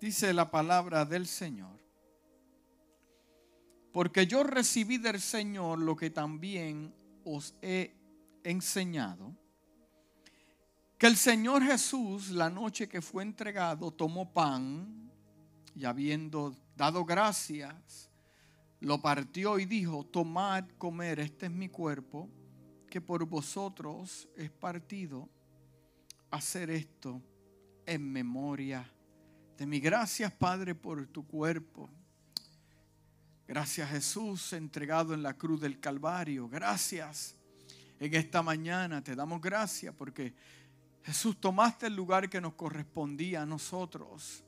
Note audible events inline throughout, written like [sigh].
Dice la palabra del Señor. Porque yo recibí del Señor lo que también os he enseñado. Que el Señor Jesús, la noche que fue entregado, tomó pan y habiendo dado gracias, lo partió y dijo, tomad, comer, este es mi cuerpo, que por vosotros es partido, hacer esto en memoria de mi. Gracias, Padre, por tu cuerpo. Gracias, Jesús, entregado en la cruz del Calvario. Gracias. En esta mañana te damos gracias porque Jesús tomaste el lugar que nos correspondía a nosotros.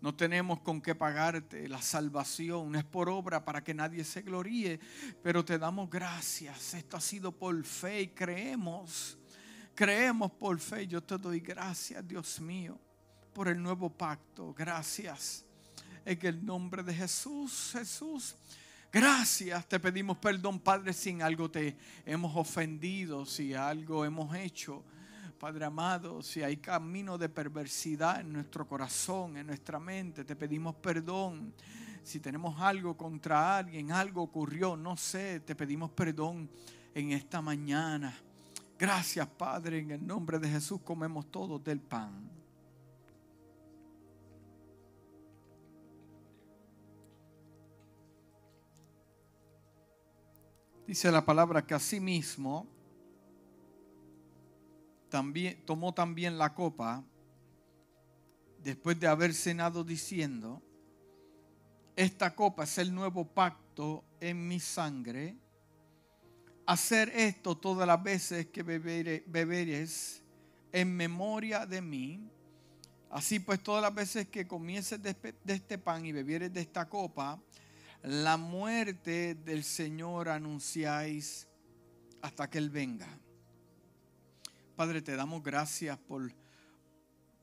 No tenemos con qué pagarte la salvación, no es por obra para que nadie se gloríe, pero te damos gracias. Esto ha sido por fe y creemos, creemos por fe. Yo te doy gracias, Dios mío, por el nuevo pacto. Gracias. En el nombre de Jesús, Jesús. Gracias, te pedimos perdón, Padre, si en algo te hemos ofendido, si algo hemos hecho Padre amado, si hay camino de perversidad en nuestro corazón, en nuestra mente, te pedimos perdón. Si tenemos algo contra alguien, algo ocurrió, no sé, te pedimos perdón en esta mañana. Gracias, Padre, en el nombre de Jesús comemos todos del pan. Dice la palabra que así mismo también, tomó también la copa después de haber cenado diciendo, esta copa es el nuevo pacto en mi sangre. Hacer esto todas las veces que beberes en memoria de mí. Así pues, todas las veces que comieses de este pan y bebieres de esta copa, la muerte del Señor anunciáis hasta que Él venga. Padre, te damos gracias por,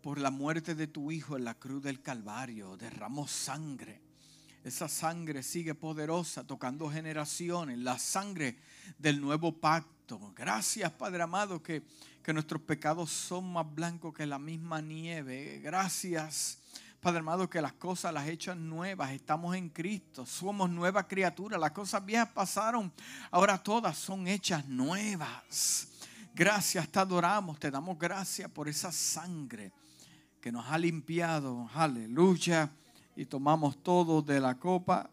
por la muerte de tu Hijo en la cruz del Calvario. Derramó sangre. Esa sangre sigue poderosa, tocando generaciones. La sangre del nuevo pacto. Gracias, Padre amado, que, que nuestros pecados son más blancos que la misma nieve. Gracias. Padre amado, que las cosas las echan nuevas. Estamos en Cristo. Somos nueva criatura. Las cosas viejas pasaron. Ahora todas son hechas nuevas. Gracias, te adoramos, te damos gracias por esa sangre que nos ha limpiado. Aleluya. Y tomamos todo de la copa.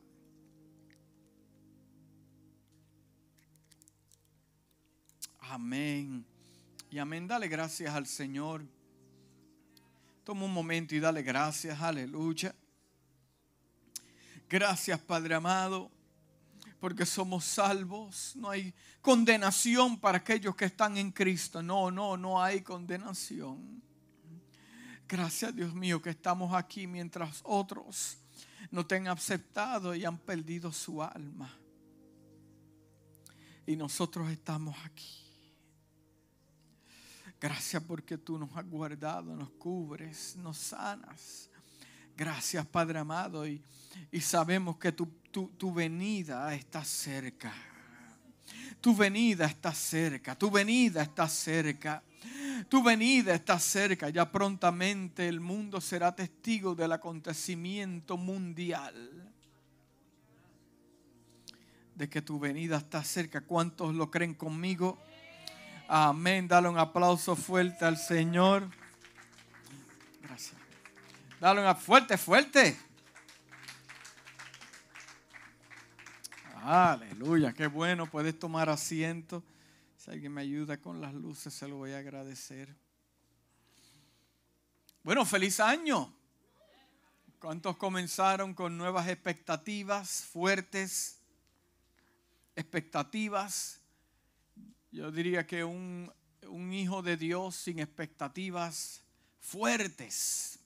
Amén. Y amén. Dale gracias al Señor. Toma un momento y dale gracias. Aleluya. Gracias, Padre amado porque somos salvos. No hay condenación para aquellos que están en Cristo. No, no, no hay condenación. Gracias Dios mío que estamos aquí mientras otros no te han aceptado y han perdido su alma. Y nosotros estamos aquí. Gracias porque tú nos has guardado, nos cubres, nos sanas. Gracias Padre amado y, y sabemos que tu tu, venida está cerca. Tu venida está cerca, tu venida está cerca. Tu venida está cerca, ya prontamente el mundo será testigo del acontecimiento mundial. De que tu venida está cerca. ¿Cuántos lo creen conmigo? Amén. Dale un aplauso fuerte al Señor. Gracias. Dale un fuerte, fuerte. Aleluya, qué bueno, puedes tomar asiento. Si alguien me ayuda con las luces, se lo voy a agradecer. Bueno, feliz año. ¿Cuántos comenzaron con nuevas expectativas, fuertes expectativas? Yo diría que un, un hijo de Dios sin expectativas fuertes,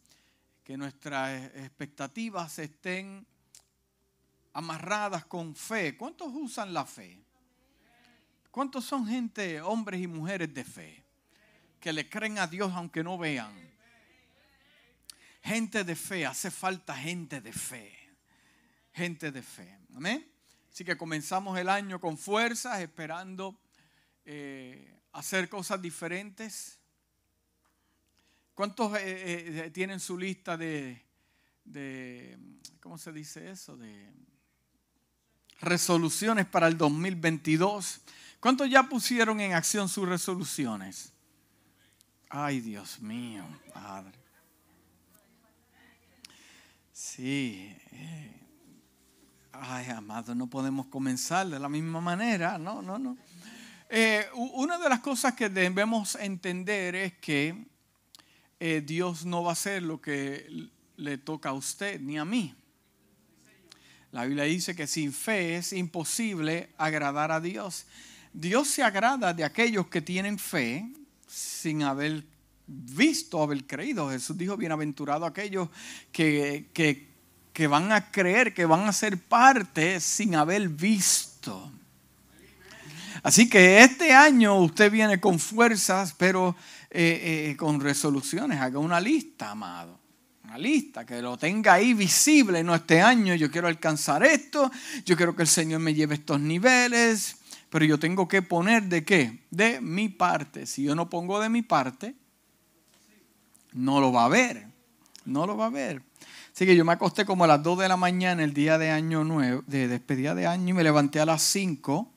que nuestras expectativas estén amarradas con fe. ¿Cuántos usan la fe? ¿Cuántos son gente, hombres y mujeres de fe? Que le creen a Dios aunque no vean. Gente de fe, hace falta gente de fe. Gente de fe. Amén. Así que comenzamos el año con fuerzas, esperando eh, hacer cosas diferentes. ¿Cuántos eh, eh, tienen su lista de, de, ¿cómo se dice eso? De resoluciones para el 2022. ¿Cuántos ya pusieron en acción sus resoluciones? Ay, Dios mío, Padre. Sí. Ay, amado, no podemos comenzar de la misma manera. No, no, no. Eh, una de las cosas que debemos entender es que eh, Dios no va a hacer lo que le toca a usted ni a mí. La Biblia dice que sin fe es imposible agradar a Dios. Dios se agrada de aquellos que tienen fe sin haber visto, haber creído. Jesús dijo, bienaventurado aquellos que, que, que van a creer, que van a ser parte sin haber visto. Así que este año usted viene con fuerzas, pero eh, eh, con resoluciones. Haga una lista, amado lista, que lo tenga ahí visible. No, este año yo quiero alcanzar esto, yo quiero que el Señor me lleve estos niveles, pero yo tengo que poner de qué? De mi parte. Si yo no pongo de mi parte, no lo va a ver, no lo va a ver. Así que yo me acosté como a las 2 de la mañana el día de año nuevo, de despedida de año, y me levanté a las 5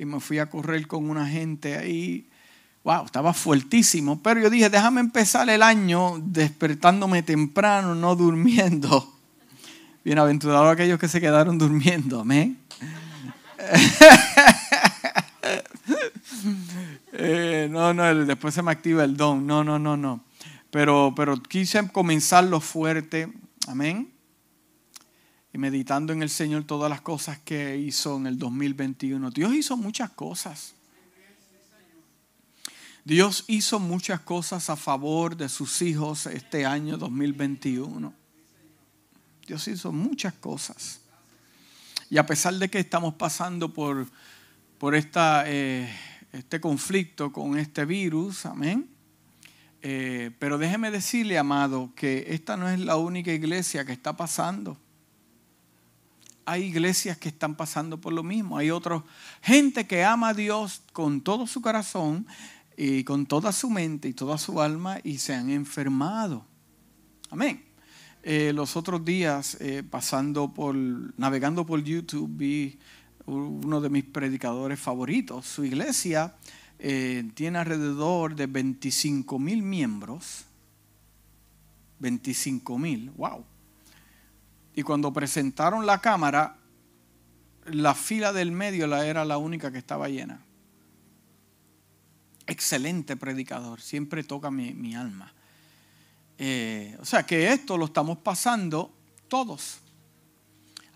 y me fui a correr con una gente ahí Wow, estaba fuertísimo. Pero yo dije, déjame empezar el año despertándome temprano, no durmiendo. [laughs] Bienaventurado aquellos que se quedaron durmiendo, amén. [laughs] Eh, no, no, después se me activa el don. No, no, no, no. Pero, pero quise comenzarlo fuerte, amén. Y meditando en el Señor todas las cosas que hizo en el 2021. Dios hizo muchas cosas. Dios hizo muchas cosas a favor de sus hijos este año 2021. Dios hizo muchas cosas. Y a pesar de que estamos pasando por, por esta, eh, este conflicto con este virus, amén. Eh, pero déjeme decirle, amado, que esta no es la única iglesia que está pasando. Hay iglesias que están pasando por lo mismo. Hay otra gente que ama a Dios con todo su corazón, y con toda su mente y toda su alma y se han enfermado. Amén. Eh, los otros días, eh, pasando por, navegando por YouTube, vi uno de mis predicadores favoritos. Su iglesia eh, tiene alrededor de 25 mil miembros. 25 mil, wow. Y cuando presentaron la cámara, la fila del medio era la única que estaba llena excelente predicador, siempre toca mi, alma. Eh, o sea que esto lo estamos pasando todos.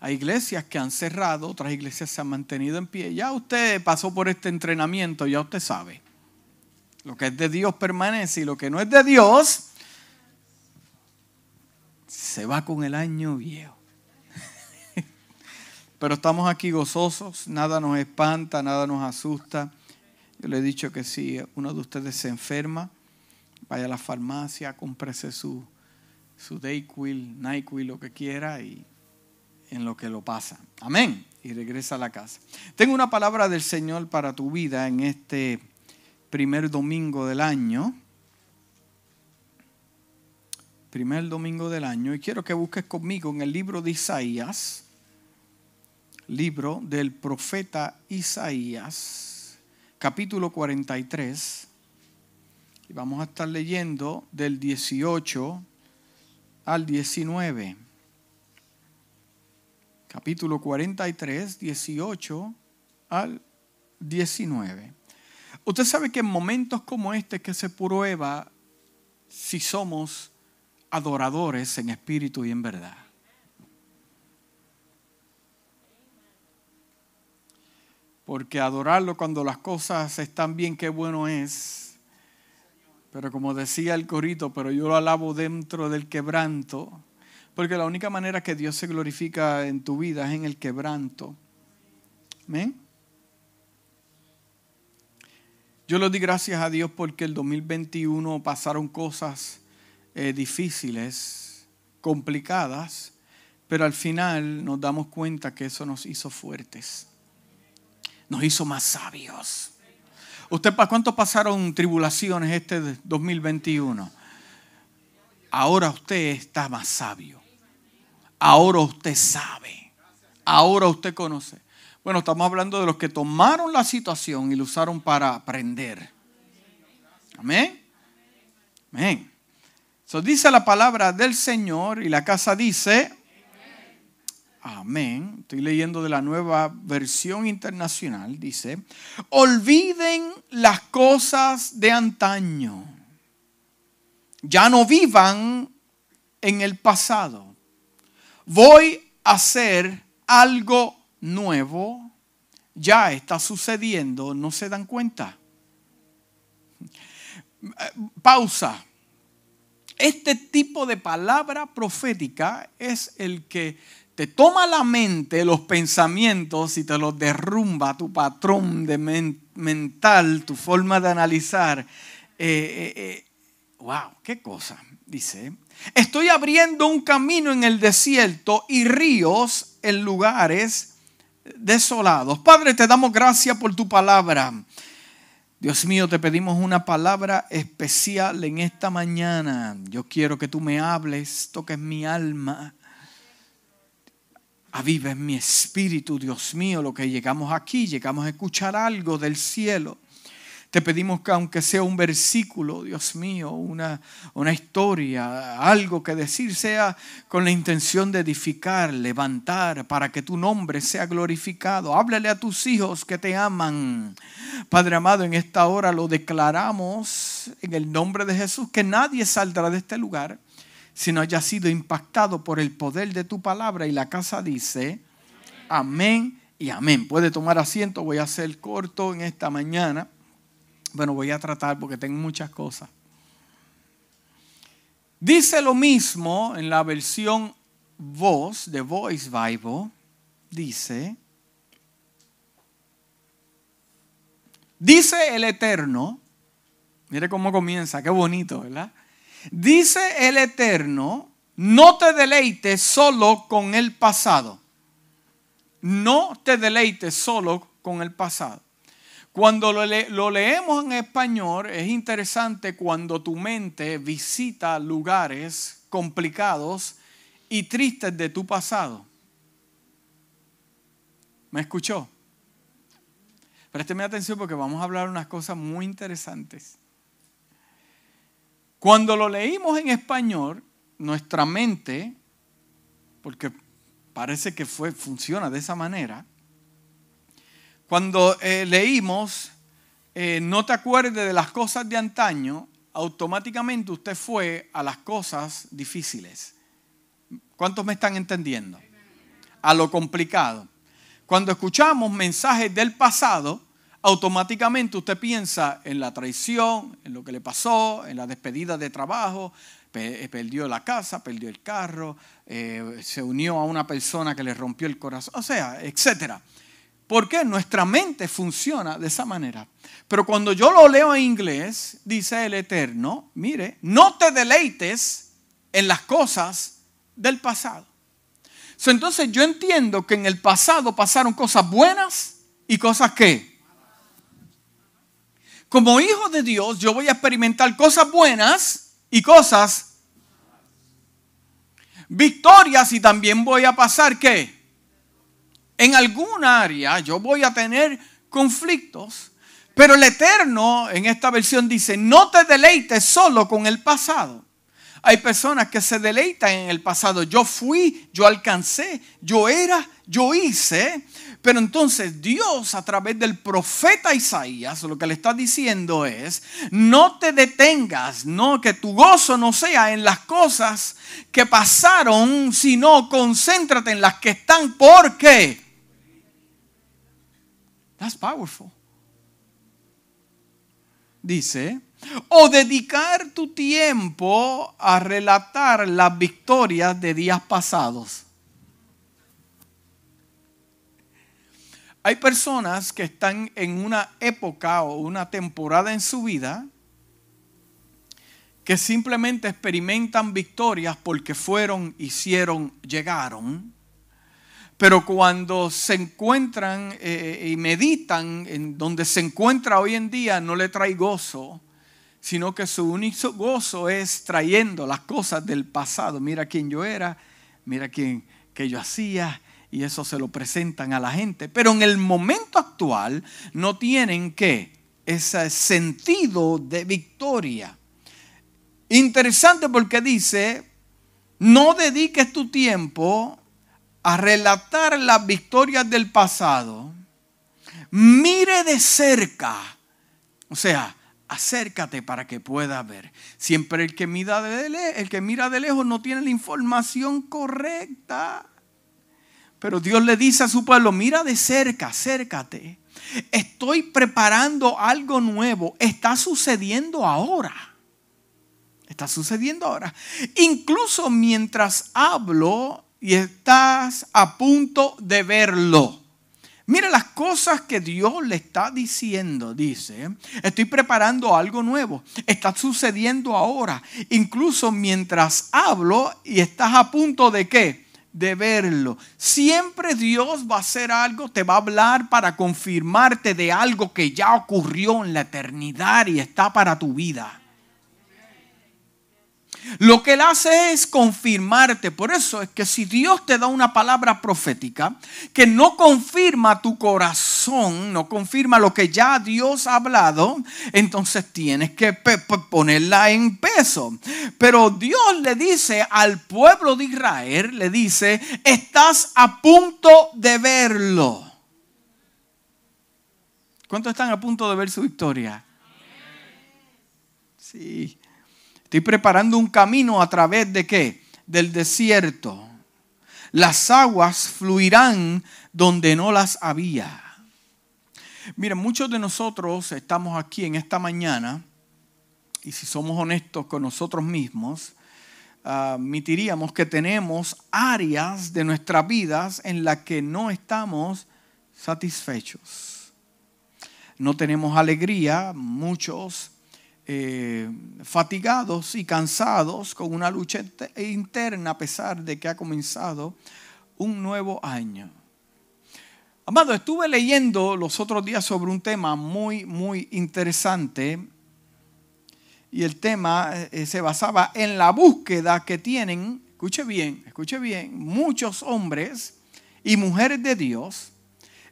Hay iglesias que han cerrado, otras iglesias se han mantenido en pie. Ya usted pasó por este entrenamiento, ya usted sabe. Lo que es de Dios permanece y lo que no es de Dios se va con el año viejo. Pero estamos aquí gozosos, nada nos espanta, nada nos asusta. Yo le he dicho que si uno de ustedes se enferma, vaya a la farmacia, cómprese su, su Dayquil, Nyquil, lo que quiera y en lo que lo pasa. Amén. Y regresa a la casa. Tengo una palabra del Señor para tu vida en este primer domingo del año. Primer domingo del año. Y quiero que busques conmigo en el libro de Isaías. Libro del profeta Isaías capítulo 43. Y vamos a estar leyendo del 18 al 19. Capítulo 43, 18 al 19. Usted sabe que en momentos como este que se prueba si somos adoradores en espíritu y en verdad. Porque adorarlo cuando las cosas están bien, qué bueno es. Pero como decía el corito, pero yo lo alabo dentro del quebranto. Porque la única manera que Dios se glorifica en tu vida es en el quebranto. Amén. Yo le di gracias a Dios porque el 2021 pasaron cosas eh, difíciles, complicadas, pero al final nos damos cuenta que eso nos hizo fuertes nos hizo más sabios. ¿Usted para cuánto pasaron tribulaciones este 2021? ahora usted está más sabio. Ahora usted sabe. Ahora usted conoce. Bueno, estamos hablando de los que tomaron la situación y lo usaron para aprender. Amén. Amén. Eso dice la palabra del Señor y la casa dice, amén. Estoy leyendo de la nueva versión internacional. Dice, olviden las cosas de antaño. Ya no vivan en el pasado. Voy a hacer algo nuevo. Ya está sucediendo, no se dan cuenta. Pausa este tipo de palabra profética es el que te toma la mente, los pensamientos y te los derrumba, tu patrón de mental, tu forma de analizar. Eh, eh, eh, wow, qué cosa, dice. Estoy abriendo un camino en el desierto y ríos en lugares desolados. Padre, te damos gracias por tu palabra. Dios mío, te pedimos una palabra especial en esta mañana. Yo quiero que tú me hables, toques mi alma, avives mi espíritu, Dios mío, lo que llegamos aquí, llegamos a escuchar algo del cielo. Te pedimos que aunque sea un versículo, Dios mío, una, una historia, algo que decir, sea con la intención de edificar, levantar, para que tu nombre sea glorificado. Háblale a tus hijos que te aman. Padre amado, en esta hora lo declaramos en el nombre de Jesús, que nadie saldrá de este lugar si no haya sido impactado por el poder de tu palabra. Y la casa dice, amén y amén. Puede tomar asiento, voy a ser corto en esta mañana. Bueno, voy a tratar porque tengo muchas cosas. Dice lo mismo en la versión voz de Voice Bible. Dice, dice el Eterno, mire cómo comienza, qué bonito, ¿verdad? Dice el Eterno, no te deleites solo con el pasado. No te deleites solo con el pasado. Cuando lo, leemos en español es interesante cuando tu mente visita lugares complicados y tristes de tu pasado. ¿Me escuchó? Présteme atención porque vamos a hablar unas cosas muy interesantes. Cuando lo leímos en español, nuestra mente, porque parece que fue, funciona de esa manera, cuando eh, leímos, eh, no te acuerdes de las cosas de antaño, automáticamente usted fue a las cosas difíciles. ¿Cuántos me están entendiendo? A lo complicado. Cuando escuchamos mensajes del pasado, automáticamente usted piensa en la traición, en lo que le pasó, en la despedida de trabajo, eh, perdió la casa, perdió el carro, se unió a una persona que le rompió el corazón, o sea, etcétera. ¿Por qué? Nuestra mente funciona de esa manera. Pero cuando yo lo leo en inglés, dice el Eterno, mire, no te deleites en las cosas del pasado. entonces yo entiendo que en el pasado pasaron cosas buenas y cosas que. Como hijo de Dios, yo voy a experimentar cosas buenas y cosas victorias y también voy a pasar qué? en alguna área yo voy a tener conflictos, pero el Eterno en esta versión dice, no te deleites solo con el pasado. Hay personas que se deleitan en el pasado. Yo fui, yo alcancé, yo era, yo hice. Pero entonces Dios a través del profeta Isaías lo que le está diciendo es, no te detengas, no que tu gozo no sea en las cosas que pasaron, sino concéntrate en las que están porque That's powerful. Dice, o dedicar tu tiempo a relatar las victorias de días pasados. Hay personas que están en una época o una temporada en su vida que simplemente experimentan victorias porque fueron, hicieron, llegaron pero cuando se encuentran eh, y meditan en donde se encuentra hoy en día, no le trae gozo, sino que su único gozo es trayendo las cosas del pasado. Mira quién yo era, mira quién que yo hacía, y eso se lo presentan a la gente. Pero en el momento actual no tienen que ese sentido de victoria. Interesante porque dice, no dediques tu tiempo a relatar las victorias del pasado. Mire de cerca. O sea, acércate para que pueda ver. Siempre el que, mira de el que mira de lejos no tiene la información correcta. Pero Dios le dice a su pueblo, mira de cerca, acércate. Estoy preparando algo nuevo. Está sucediendo ahora. Está sucediendo ahora. Incluso mientras hablo y estás a punto de verlo. Mira las cosas que Dios le está diciendo. Dice, estoy preparando algo nuevo. Está sucediendo ahora. Incluso mientras hablo y estás a punto de qué? De verlo. Siempre Dios va a hacer algo, te va a hablar para confirmarte de algo que ya ocurrió en la eternidad y está para tu vida. Lo que él hace es confirmarte. Por eso es que si Dios te da una palabra profética que no confirma tu corazón, no confirma lo que ya Dios ha hablado, entonces tienes que ponerla en peso. Pero Dios le dice al pueblo de Israel, le dice, estás a punto de verlo. ¿Cuántos están a punto de ver su victoria? Sí. Estoy preparando un camino a través de qué? Del desierto. Las aguas fluirán donde no las había. Miren, muchos de nosotros estamos aquí en esta mañana y si somos honestos con nosotros mismos, admitiríamos que tenemos áreas de nuestras vidas en las que no estamos satisfechos. No tenemos alegría, muchos eh, fatigados y cansados con una lucha interna a pesar de que ha comenzado un nuevo año. Amado, estuve leyendo los otros días sobre un tema muy, muy interesante y el tema eh, se basaba en la búsqueda que tienen, escuche bien, escuche bien, muchos hombres y mujeres de Dios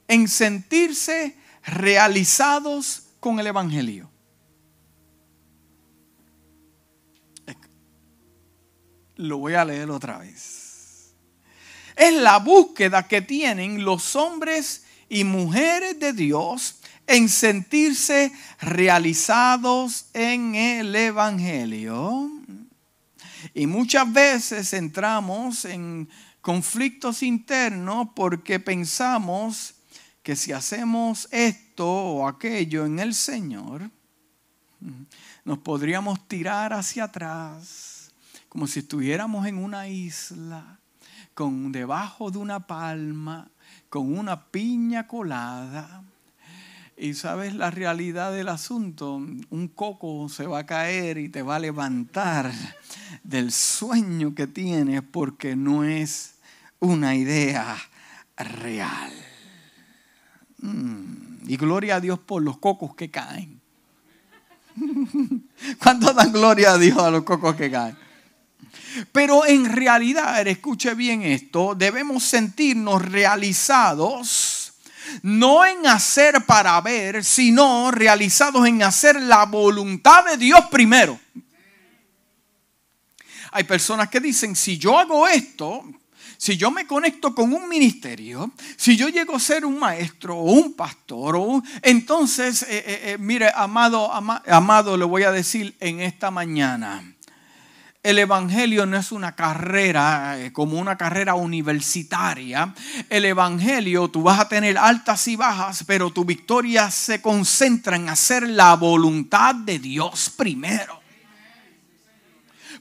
en sentirse realizados con el Evangelio. Lo voy a leer otra vez. Es la búsqueda que tienen los hombres y mujeres de Dios en sentirse realizados en el Evangelio. Y muchas veces entramos en conflictos internos porque pensamos que si hacemos esto o aquello en el Señor, nos podríamos tirar hacia atrás como si estuviéramos en una isla, con debajo de una palma, con una piña colada. Y sabes la realidad del asunto, un coco se va a caer y te va a levantar del sueño que tienes porque no es una idea real. Mm, y gloria a Dios por los cocos que caen. [laughs] ¿Cuánto dan gloria a Dios a los cocos que caen? Pero en realidad, escuche bien esto, debemos sentirnos realizados no en hacer para ver, sino realizados en hacer la voluntad de Dios primero. Hay personas que dicen, si yo hago esto, si yo me conecto con un ministerio, si yo llego a ser un maestro o un pastor, entonces, eh, eh, eh, mire, amado, amado, le voy a decir en esta mañana, el Evangelio no es una carrera eh, como una carrera universitaria. El Evangelio tú vas a tener altas y bajas, pero tu victoria se concentra en hacer la voluntad de Dios primero.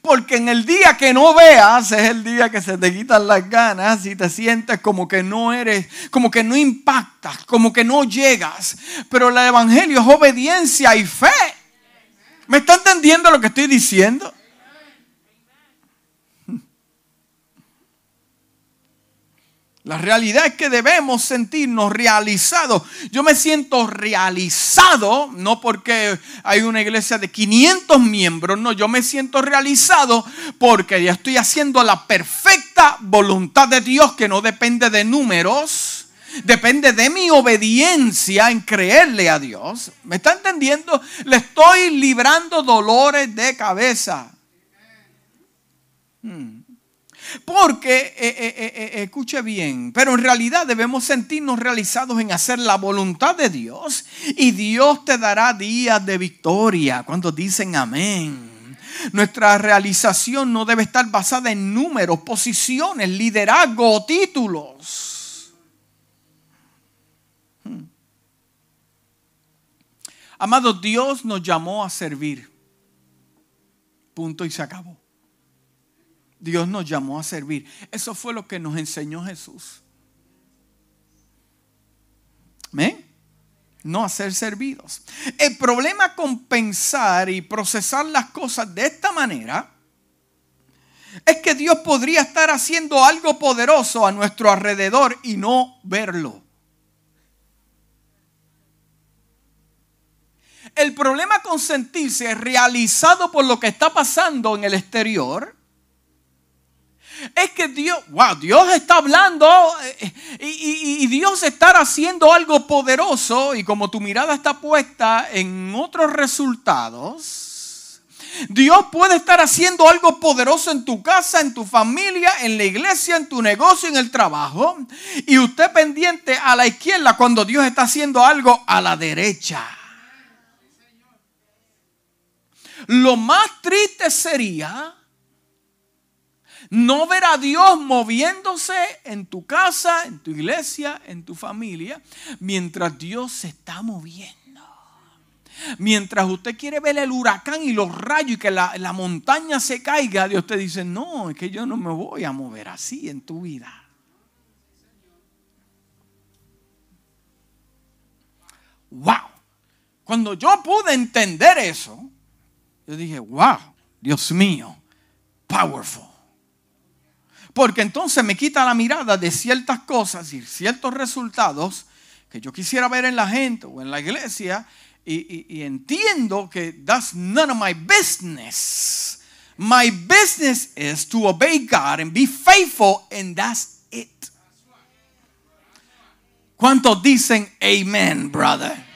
Porque en el día que no veas es el día que se te quitan las ganas y te sientes como que no eres, como que no impactas, como que no llegas. Pero el Evangelio es obediencia y fe. ¿Me está entendiendo lo que estoy diciendo? La realidad es que debemos sentirnos realizados. Yo me siento realizado, no porque hay una iglesia de 500 miembros, no, yo me siento realizado porque ya estoy haciendo la perfecta voluntad de Dios que no depende de números, depende de mi obediencia en creerle a Dios. ¿Me está entendiendo? Le estoy librando dolores de cabeza. Hmm. Porque, eh, eh, eh, escuche bien, pero en realidad debemos sentirnos realizados en hacer la voluntad de Dios y Dios te dará días de victoria cuando dicen amén. Nuestra realización no debe estar basada en números, posiciones, liderazgo títulos. Hmm. Amado, Dios nos llamó a servir. Punto y se acabó. Dios nos llamó a servir. Eso fue lo que nos enseñó Jesús. ¿Me? No a ser servidos. El problema con pensar y procesar las cosas de esta manera es que Dios podría estar haciendo algo poderoso a nuestro alrededor y no verlo. El problema con sentirse realizado por lo que está pasando en el exterior es que Dios, wow, Dios está hablando eh, y, Dios está haciendo algo poderoso y como tu mirada está puesta en otros resultados, Dios puede estar haciendo algo poderoso en tu casa, en tu familia, en la iglesia, en tu negocio, en el trabajo. Y usted pendiente a la izquierda cuando Dios está haciendo algo a la derecha. Lo más triste sería no ver a Dios moviéndose en tu casa, en tu iglesia, en tu familia, mientras Dios se está moviendo. Mientras usted quiere ver el huracán y los rayos y que la, la montaña se caiga, Dios te dice, no, es que yo no me voy a mover así en tu vida. Wow. Cuando yo pude entender eso, yo dije, wow, Dios mío, powerful. Porque entonces me quita la mirada de ciertas cosas y ciertos resultados que yo quisiera ver en la gente o en la iglesia y, entiendo que that's none of my business. My business is to obey God and be faithful and that's it. ¿Cuántos dicen amen, brother?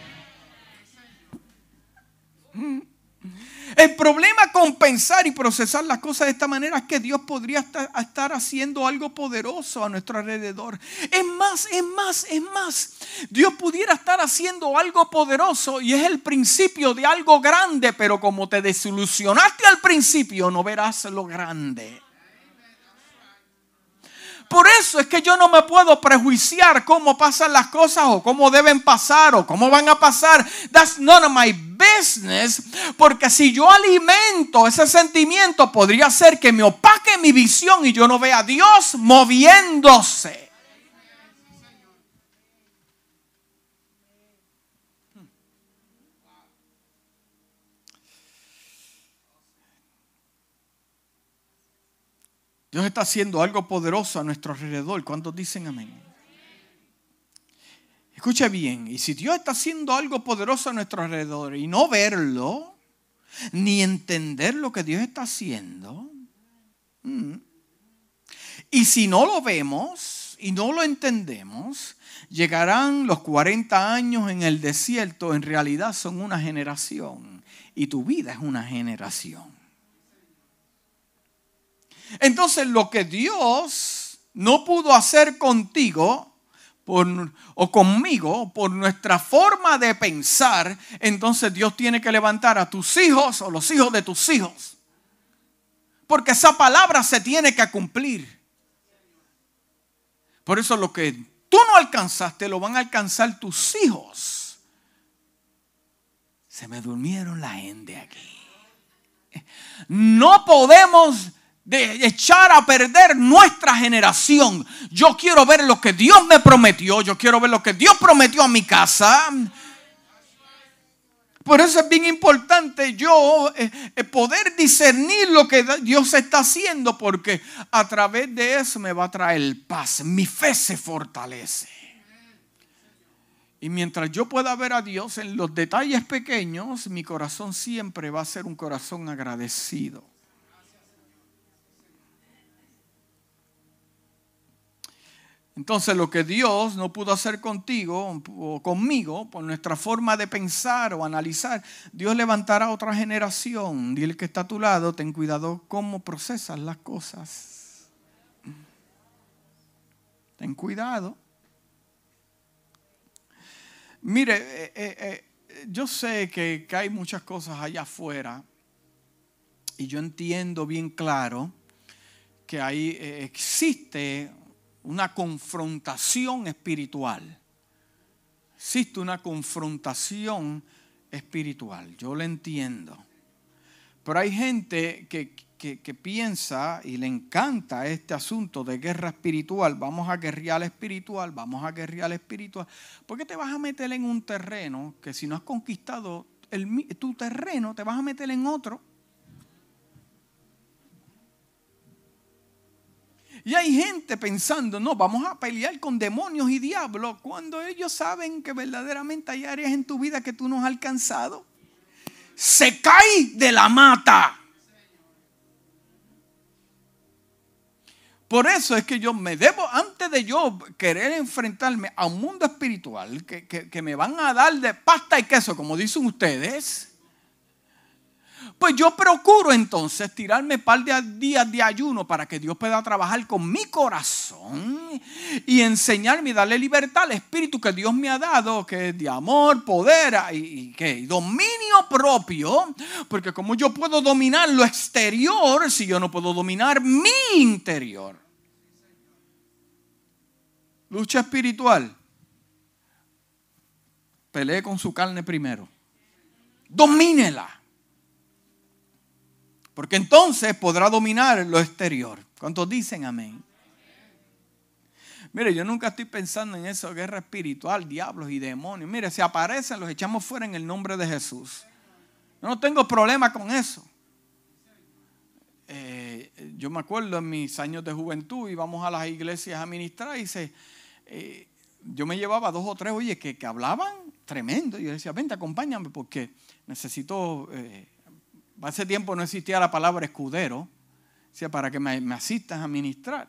El problema con pensar y procesar las cosas de esta manera es que Dios podría estar, haciendo algo poderoso a nuestro alrededor. Es más, es más, es más. Dios pudiera estar haciendo algo poderoso y es el principio de algo grande, pero como te desilusionaste al principio, no verás lo grande. Por eso es que yo no me puedo prejuiciar cómo pasan las cosas o cómo deben pasar o cómo van a pasar. That's none of my business. Porque si yo alimento ese sentimiento, podría ser que me opaque mi visión y yo no vea a Dios moviéndose. Dios está haciendo algo poderoso a nuestro alrededor. ¿Cuántos dicen amén? Escucha bien, y si Dios está haciendo algo poderoso a nuestro alrededor y no verlo, ni entender lo que Dios está haciendo, mm, y si no lo vemos y no lo entendemos, llegarán los 40 años en el desierto, en realidad son una generación, y tu vida es una generación. Entonces lo que Dios no pudo hacer contigo o conmigo por nuestra forma de pensar, entonces Dios tiene que levantar a tus hijos o los hijos de tus hijos. Porque esa palabra se tiene que cumplir. Por eso lo que tú no alcanzaste lo van a alcanzar tus hijos. Se me durmieron la gente aquí. No podemos de echar a perder nuestra generación. Yo quiero ver lo que Dios me prometió, yo quiero ver lo que Dios prometió a mi casa. Por eso es bien importante yo eh, eh, poder discernir lo que Dios está haciendo, porque a través de eso me va a traer paz. Mi fe se fortalece. Y mientras yo pueda ver a Dios en los detalles pequeños, mi corazón siempre va a ser un corazón agradecido. Entonces lo que Dios no pudo hacer contigo o conmigo, por nuestra forma de pensar o analizar, Dios levantará otra generación. Dile que está a tu lado, ten cuidado cómo procesas las cosas. Ten cuidado. Mire, eh, eh, eh, yo sé que, que hay muchas cosas allá afuera y yo entiendo bien claro que ahí existe una confrontación espiritual. Existe una confrontación espiritual, yo lo entiendo. Pero hay gente que, piensa y le encanta este asunto de guerra espiritual. Vamos a guerrear espiritual, vamos a guerrear espiritual. ¿Por qué te vas a meter en un terreno que si no has conquistado tu terreno, te vas a meter en otro? Y hay gente pensando, no, vamos a pelear con demonios y diablos, cuando ellos saben que verdaderamente hay áreas en tu vida que tú no has alcanzado. Se cae de la mata. Por eso es que yo me debo, antes de yo querer enfrentarme a un mundo espiritual que, que me van a dar de pasta y queso, como dicen ustedes, pues yo procuro entonces tirarme par de días de ayuno para que Dios pueda trabajar con mi corazón y enseñarme y darle libertad al espíritu que Dios me ha dado, que es de amor, poder y, y dominio propio. Porque como yo puedo dominar lo exterior si yo no puedo dominar mi interior. Lucha espiritual. Pelee con su carne primero. Domínela. Porque entonces podrá dominar lo exterior. ¿Cuántos dicen amén? Mire, yo nunca estoy pensando en eso, guerra espiritual, diablos y demonios. Mire, si aparecen, los echamos fuera en el nombre de Jesús. Yo no tengo problema con eso. Eh, yo me acuerdo en mis años de juventud, íbamos a las iglesias a ministrar y se, eh, yo me llevaba dos o tres, oye, que, hablaban tremendo. Y yo decía, vente, acompáñame porque necesito... Eh, Hace tiempo no existía la palabra escudero, sea, para que me, asistas a ministrar.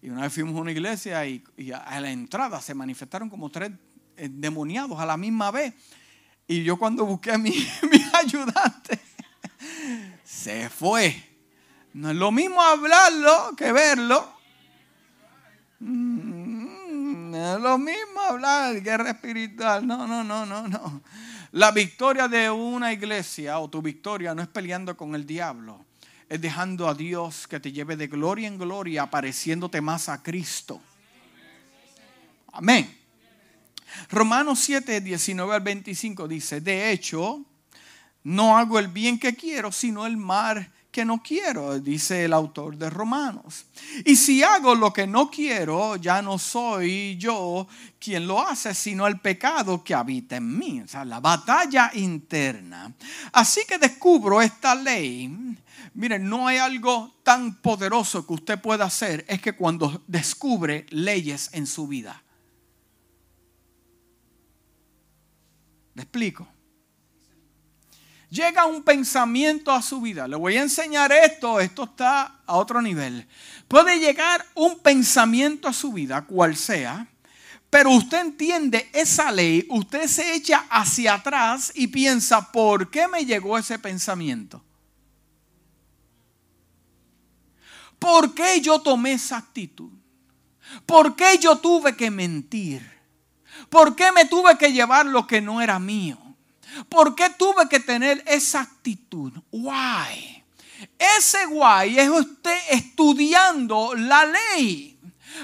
Y una vez fuimos a una iglesia y, a la entrada se manifestaron como tres endemoniados a la misma vez. Y yo cuando busqué a mi, [laughs] mi ayudante, se fue. No es lo mismo hablarlo que verlo. Mm, no es lo mismo hablar guerra espiritual. No, no, no, no, no. La victoria de una iglesia o tu victoria no es peleando con el diablo, es dejando a Dios que te lleve de gloria en gloria, apareciéndote más a Cristo. Amén. Romanos 7, 19 al 25 dice, de hecho, no hago el bien que quiero, sino el mal que no quiero, dice el autor de Romanos. Y si hago lo que no quiero, ya no soy yo quien lo hace, sino el pecado que habita en mí, o sea, la batalla interna. Así que descubro esta ley. Miren, no hay algo tan poderoso que usted pueda hacer, es que cuando descubre leyes en su vida. ¿Le explico? Llega un pensamiento a su vida. Le voy a enseñar esto, esto está a otro nivel. Puede llegar un pensamiento a su vida, cual sea, pero usted entiende esa ley, usted se echa hacia atrás y piensa, ¿por qué me llegó ese pensamiento? ¿Por qué yo tomé esa actitud? ¿Por qué yo tuve que mentir? ¿Por qué me tuve que llevar lo que no era mío? ¿Por qué tuve que tener esa actitud? Why? Ese why es usted estudiando la ley.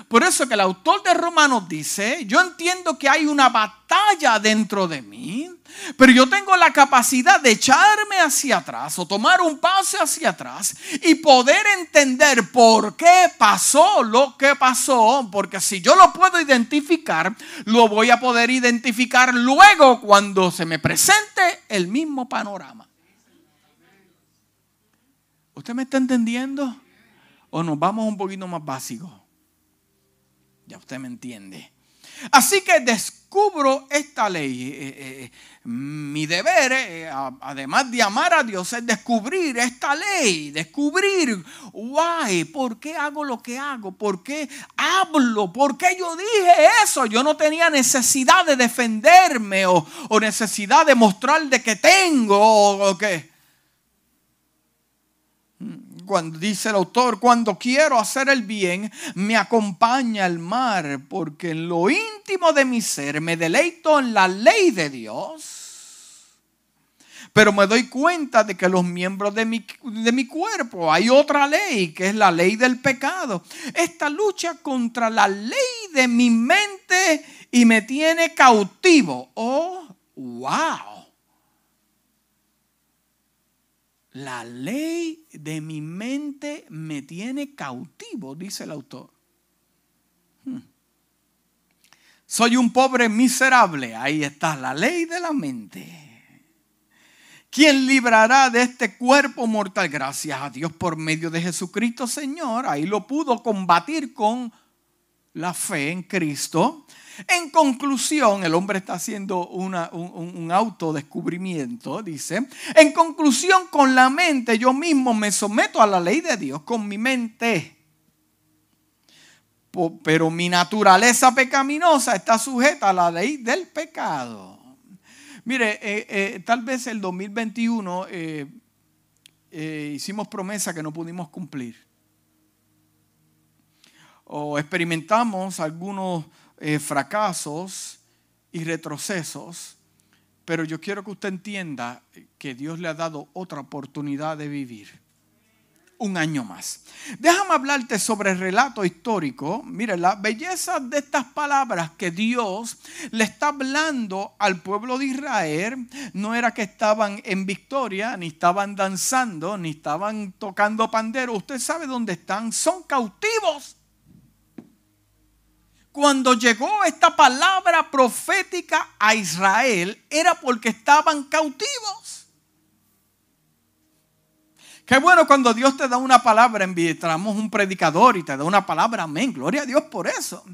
Por eso que el autor de Romanos dice, yo entiendo que hay una batalla dentro de mí, Pero yo tengo la capacidad de echarme hacia atrás o tomar un paso hacia atrás y poder entender por qué pasó lo que pasó. Porque si yo lo puedo identificar, lo voy a poder identificar luego cuando se me presente el mismo panorama. ¿Usted me está entendiendo? ¿O nos vamos un poquito más básico? Ya usted me entiende. Así que descubro esta ley. Eh, eh, eh, mi deber, además de amar a Dios, es descubrir esta ley. Descubrir, why, por qué hago lo que hago, por qué hablo, por qué yo dije eso. Yo no tenía necesidad de defenderme o, necesidad de mostrar de que tengo o, o qué cuando dice el autor, cuando quiero hacer el bien, me acompaña el mar, porque en lo íntimo de mi ser me deleito en la ley de Dios. Pero me doy cuenta de que los miembros de mi, de mi cuerpo hay otra ley, que es la ley del pecado. Esta lucha contra la ley de mi mente y me tiene cautivo. Oh, wow. La ley de mi mente me tiene cautivo, dice el autor. Hmm. Soy un pobre miserable. Ahí está la ley de la mente. ¿Quién librará de este cuerpo mortal? Gracias a Dios por medio de Jesucristo Señor. Ahí lo pudo combatir con la fe en Cristo. En conclusión, el hombre está haciendo un, autodescubrimiento, dice, en conclusión con la mente yo mismo me someto a la ley de Dios con mi mente. Pero mi naturaleza pecaminosa está sujeta a la ley del pecado. Mire, eh, eh, tal vez el 2021 eh, hicimos promesa que no pudimos cumplir. O experimentamos algunos eh, fracasos y retrocesos, pero yo quiero que usted entienda que Dios le ha dado otra oportunidad de vivir. Un año más. Déjame hablarte sobre el relato histórico. Mire, la belleza de estas palabras que Dios le está hablando al pueblo de Israel no era que estaban en victoria, ni estaban danzando, ni estaban tocando pandero. Usted sabe dónde están. Son cautivos cuando llegó esta palabra profética a Israel era porque estaban cautivos. Qué bueno cuando Dios te da una palabra, enviamos un predicador y te da una palabra, amén, gloria a Dios por eso.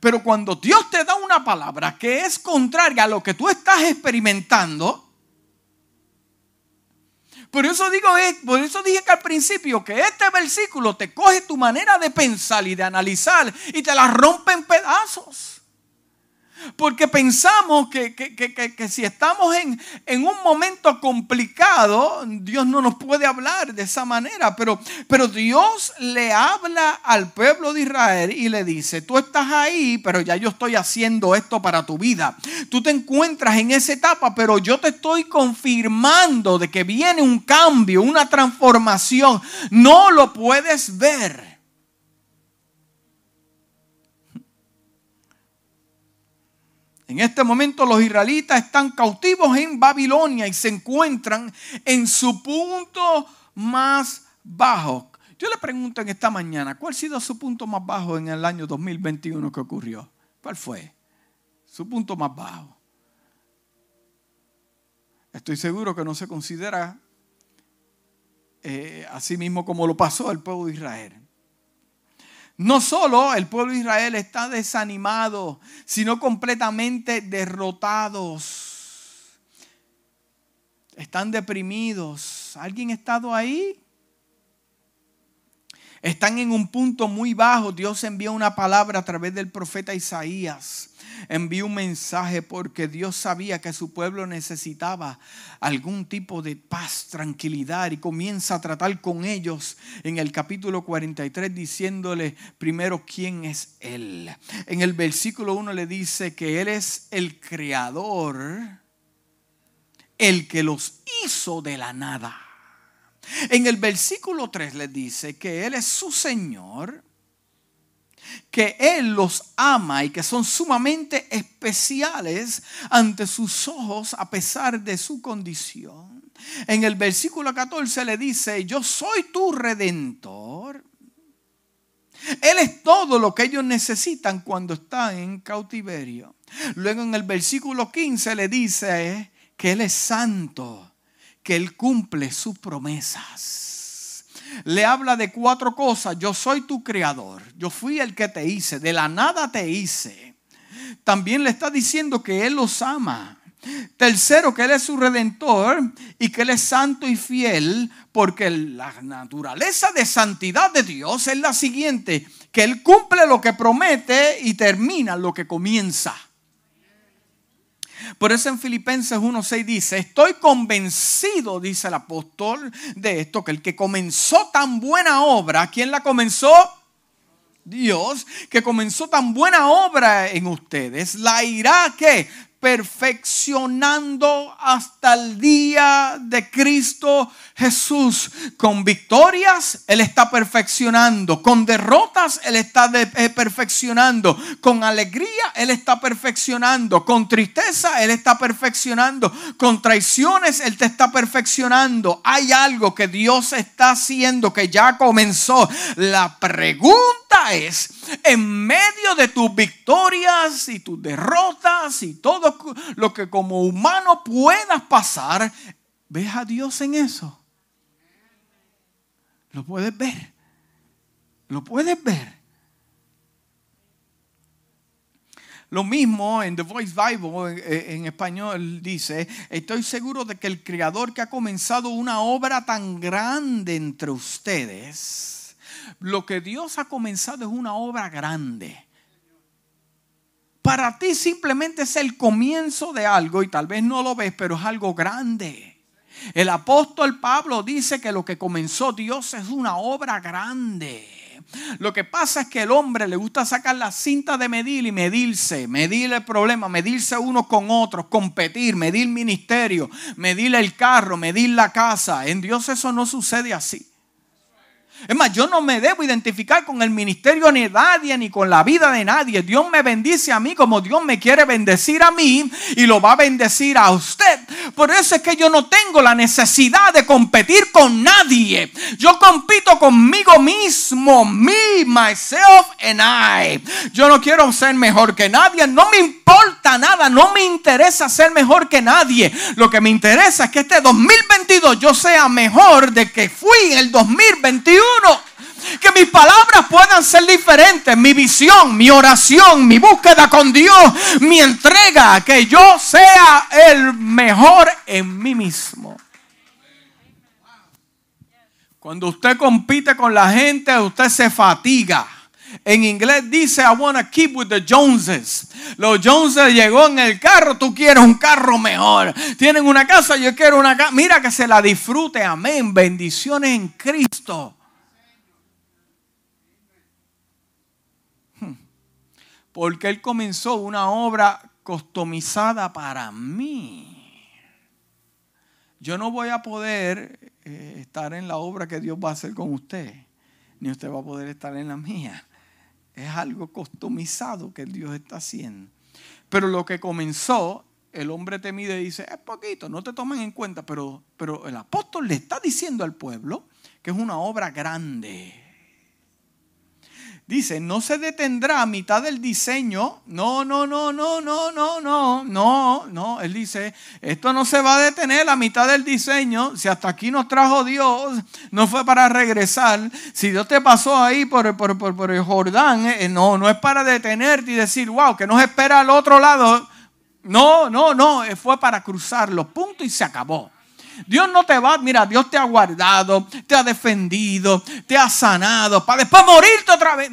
Pero cuando Dios te da una palabra que es contraria a lo que tú estás experimentando, por eso digo, eh, por eso dije que al principio que este versículo te coge tu manera de pensar y de analizar y te la rompe en pedazos. Porque pensamos que, si estamos en, en, un momento complicado, Dios no nos puede hablar de esa manera. Pero, pero Dios le habla al pueblo de Israel y le dice, tú estás ahí, pero ya yo estoy haciendo esto para tu vida. Tú te encuentras en esa etapa, pero yo te estoy confirmando de que viene un cambio, una transformación. No lo puedes ver En este momento los israelitas están cautivos en Babilonia y se encuentran en su punto más bajo. Yo le pregunto en esta mañana, ¿cuál ha sido su punto más bajo en el año 2021 que ocurrió? ¿Cuál fue? Su punto más bajo. Estoy seguro que no se considera eh, así mismo como lo pasó el pueblo de Israel. No solo el pueblo de Israel está desanimado, sino completamente derrotados. Están deprimidos. ¿Alguien ha estado ahí? Están en un punto muy bajo. Dios envía una palabra a través del profeta Isaías envió un mensaje porque Dios sabía que su pueblo necesitaba algún tipo de paz, tranquilidad y comienza a tratar con ellos en el capítulo 43 diciéndole primero quién es Él. En el versículo 1 le dice que Él es el creador, el que los hizo de la nada. En el versículo 3 le dice que Él es su Señor que Él los ama y que son sumamente especiales ante sus ojos a pesar de su condición. En el versículo 14 le dice, yo soy tu redentor. Él es todo lo que ellos necesitan cuando están en cautiverio. Luego en el versículo 15 le dice que Él es santo, que Él cumple sus promesas. Le habla de cuatro cosas. Yo soy tu creador. Yo fui el que te hice. De la nada te hice. También le está diciendo que Él los ama. Tercero, que Él es su redentor y que Él es santo y fiel, porque la naturaleza de santidad de Dios es la siguiente, que Él cumple lo que promete y termina lo que comienza. Por eso en Filipenses 1.6 dice, estoy convencido, dice el apóstol, de esto, que el que comenzó tan buena obra, ¿quién la comenzó? Dios, que comenzó tan buena obra en ustedes, la irá que perfeccionando hasta el día de Cristo Jesús. Con victorias Él está perfeccionando, con derrotas Él está eh, perfeccionando, con alegría Él está perfeccionando, con tristeza Él está perfeccionando, con traiciones Él te está perfeccionando. Hay algo que Dios está haciendo que ya comenzó. La pregunta es, en medio de tus victorias y tus derrotas y todo lo que como humano puedas pasar, ¿ves a Dios en eso? ¿Lo puedes ver? ¿Lo puedes ver? Lo mismo en The Voice Bible en, español dice, estoy seguro de que el Creador que ha comenzado una obra tan grande entre ustedes, lo que Dios ha comenzado es una obra grande. Para ti simplemente es el comienzo de algo y tal vez no lo ves, pero es algo grande. El apóstol Pablo dice que lo que comenzó Dios es una obra grande. Lo que pasa es que el hombre le gusta sacar la cinta de medir y medirse, medir el problema, medirse uno con otro, competir, medir ministerio, medir el carro, medir la casa. En Dios eso no sucede así. Es más, yo no me debo identificar con el ministerio ni de nadie, ni con la vida de nadie. Dios me bendice a mí como Dios me quiere bendecir a mí y lo va a bendecir a usted. Por eso es que yo no tengo la necesidad de competir con nadie. Yo compito conmigo mismo, me, myself and I. Yo no quiero ser mejor que nadie, no me importa nada, no me interesa ser mejor que nadie. Lo que me interesa es que este 2022 yo sea mejor de que fui en el 2021 que mis palabras puedan ser diferentes, mi visión, mi oración, mi búsqueda con Dios, mi entrega, que yo sea el mejor en mí mismo. Cuando usted compite con la gente, usted se fatiga. En inglés dice, I want to keep with the Joneses. Los Joneses llegó en el carro, tú quieres un carro mejor. Tienen una casa, yo quiero una casa. Mira que se la disfrute, amén. Bendiciones en Cristo. Porque Él comenzó una obra customizada para mí. Yo no voy a poder eh, estar en la obra que Dios va a hacer con usted, ni usted va a poder estar en la mía. Es algo customizado que Dios está haciendo. Pero lo que comenzó, el hombre te mide y dice, es poquito, no te tomen en cuenta, pero, pero el apóstol le está diciendo al pueblo que es una obra grande Dice, no se detendrá a mitad del diseño. No, no, no, no, no, no, no, no, no. Él dice, esto no se va a detener a mitad del diseño. Si hasta aquí nos trajo Dios, no fue para regresar. Si Dios te pasó ahí por, por, por, el Jordán, eh, no, no es para detenerte y decir, wow, que nos espera al otro lado. No, no, no, eh, fue para cruzarlo. Punto y se acabó. Dios no te va, mira, Dios te ha guardado, te ha defendido, te ha sanado, para después morirte otra vez.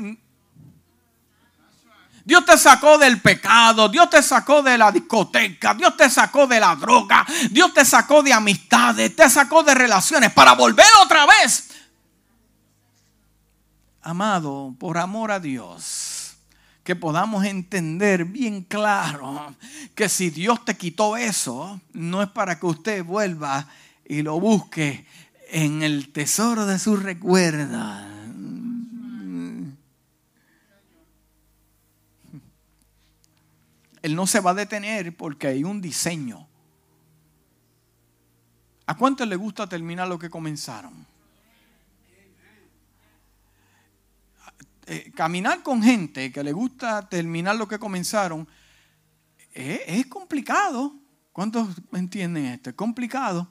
Dios te sacó del pecado, Dios te sacó de la discoteca, Dios te sacó de la droga, Dios te sacó de amistades, te sacó de relaciones para volver otra vez. Amado, por amor a Dios, que podamos entender bien claro que si Dios te quitó eso, no es para que usted vuelva y lo busque en el tesoro de su recuerda. Él no se va a detener porque hay un diseño. ¿A cuánto le gusta terminar lo que comenzaron? Eh, caminar con gente que le gusta terminar lo que comenzaron es, complicado. ¿Cuántos entienden esto? Es complicado.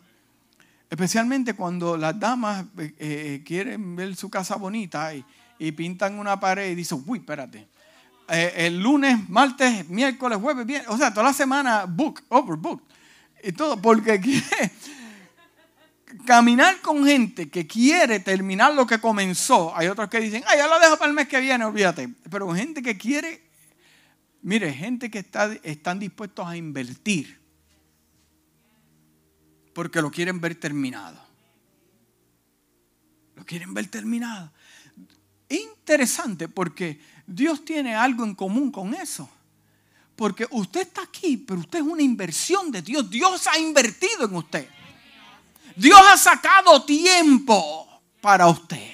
Especialmente cuando las damas eh, eh, quieren ver su casa bonita y, pintan una pared y dicen, uy, espérate. el lunes, martes, miércoles, jueves, viernes, o sea, toda la semana book, overbook. Y todo, porque [laughs] quiere, caminar con gente que quiere terminar lo que comenzó, hay otros que dicen, ay, ya lo dejo para el mes que viene, olvídate. Pero gente que quiere, mire, gente que está, están dispuestos a invertir porque lo quieren ver terminado. Lo quieren ver terminado. Interesante porque Dios tiene algo en común con eso. Porque usted está aquí, pero usted es una inversión de Dios. Dios ha invertido en usted. Dios ha sacado tiempo para usted.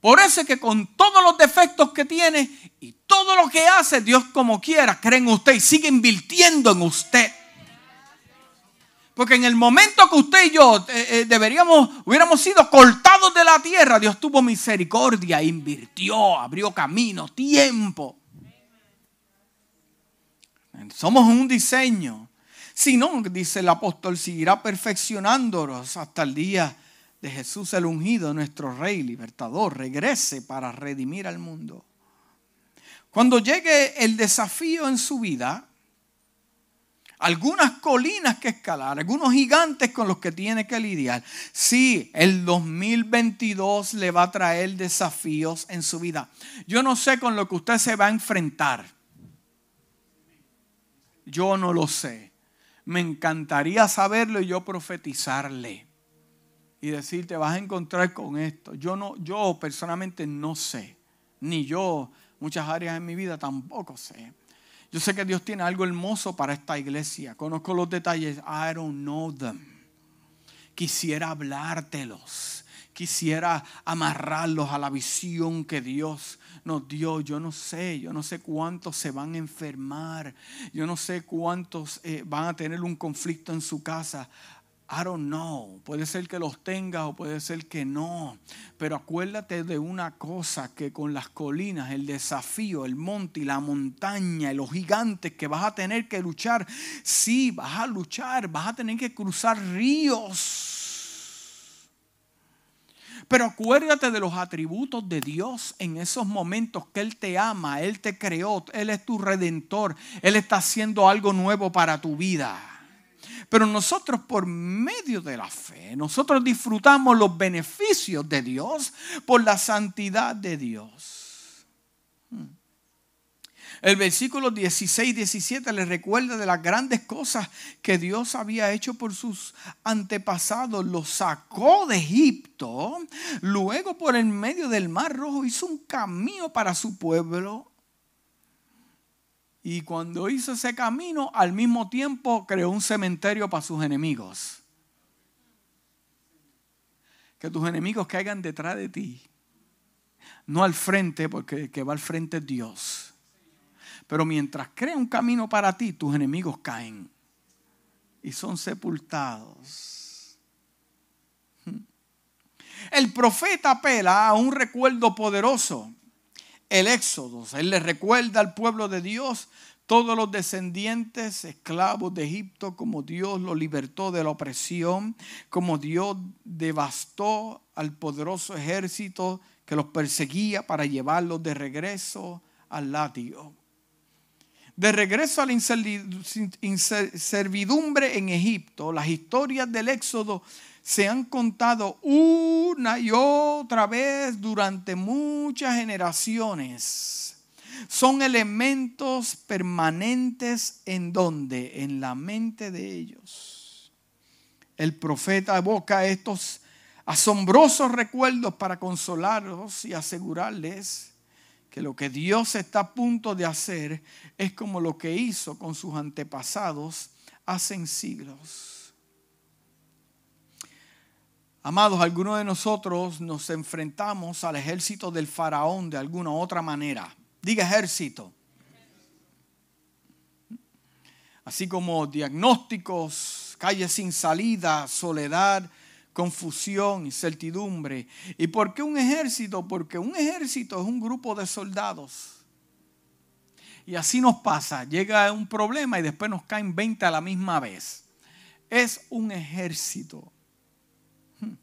Por eso es que con todos los defectos que tiene y todo lo que hace, Dios como quiera cree en usted y sigue invirtiendo en usted. Porque en el momento que usted y yo eh, eh, deberíamos, hubiéramos sido cortados de la tierra, Dios tuvo misericordia, invirtió, abrió camino, tiempo. Somos un diseño. Si no, dice el apóstol, seguirá perfeccionándonos hasta el día de Jesús el ungido, nuestro Rey libertador, regrese para redimir al mundo. Cuando llegue el desafío en su vida, algunas colinas que escalar, algunos gigantes con los que tiene que lidiar. Sí, el 2022 le va a traer desafíos en su vida. Yo no sé con lo que usted se va a enfrentar. Yo no lo sé. Me encantaría saberlo y yo profetizarle y decirte vas a encontrar con esto. Yo no, yo personalmente no sé, ni yo muchas áreas en mi vida tampoco sé. Yo sé que Dios tiene algo hermoso para esta iglesia. Conozco los detalles. I don't know them. Quisiera hablártelos. Quisiera amarrarlos a la visión que Dios nos dio. Yo no sé, yo no sé cuántos se van a enfermar. Yo no sé cuántos eh, van a tener un conflicto en su casa. I don't know. Puede ser que los tenga o puede ser que no. Pero acuérdate de una cosa, que con las colinas, el desafío, el monte y la montaña y los gigantes que vas a tener que luchar, sí, vas a luchar, vas a tener que cruzar ríos pero acuérdate de los atributos de Dios en esos momentos que Él te ama, Él te creó, Él es tu redentor, Él está haciendo algo nuevo para tu vida. Pero nosotros por medio de la fe, nosotros disfrutamos los beneficios de Dios por la santidad de Dios. El versículo 16, 17 le recuerda de las grandes cosas que Dios había hecho por sus antepasados. Los sacó de Egipto, luego por el medio del Mar Rojo hizo un camino para su pueblo. Y cuando hizo ese camino, al mismo tiempo creó un cementerio para sus enemigos. Que tus enemigos caigan detrás de ti. No al frente, porque el que va al frente es Dios. Pero mientras crea un camino para ti, tus enemigos caen y son sepultados. El profeta apela a un recuerdo poderoso, el Éxodo. Él le recuerda al pueblo de Dios todos los descendientes esclavos de Egipto, como Dios los libertó de la opresión, como Dios devastó al poderoso ejército que los perseguía para llevarlos de regreso al látigo de regreso a la inservidumbre en Egipto, las historias del Éxodo se han contado una y otra vez durante muchas generaciones. Son elementos permanentes en donde, en la mente de ellos. El profeta evoca estos asombrosos recuerdos para consolarlos y asegurarles que lo que Dios está a punto de hacer es como lo que hizo con sus antepasados hace siglos. Amados, algunos de nosotros nos enfrentamos al ejército del faraón de alguna otra manera. Diga ejército. así como diagnósticos, calles sin salida, soledad, confusión, incertidumbre. ¿Y por qué un ejército? Porque un ejército es un grupo de soldados. Y así nos pasa, llega un problema y después nos caen 20 a la misma vez. Es un ejército. Hmm.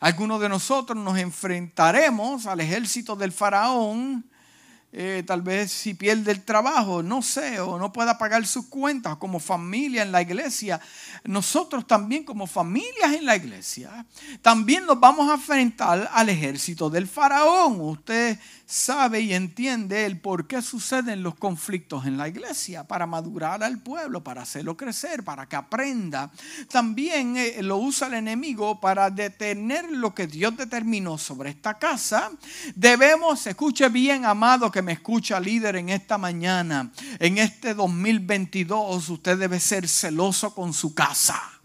Algunos de nosotros nos enfrentaremos al ejército del faraón eh, tal vez si pierde el trabajo, no sé, o no pueda pagar sus cuentas como familia en la iglesia. Nosotros también como familias en la iglesia, también nos vamos a enfrentar al ejército del faraón. Usted sabe y entiende el por qué suceden los conflictos en la iglesia, para madurar al pueblo, para hacerlo crecer, para que aprenda. También eh, lo usa el enemigo para detener lo que Dios determinó sobre esta casa. Debemos, escuche bien, amado, que me escucha líder en esta mañana, en este 2022, usted debe ser celoso con su casa.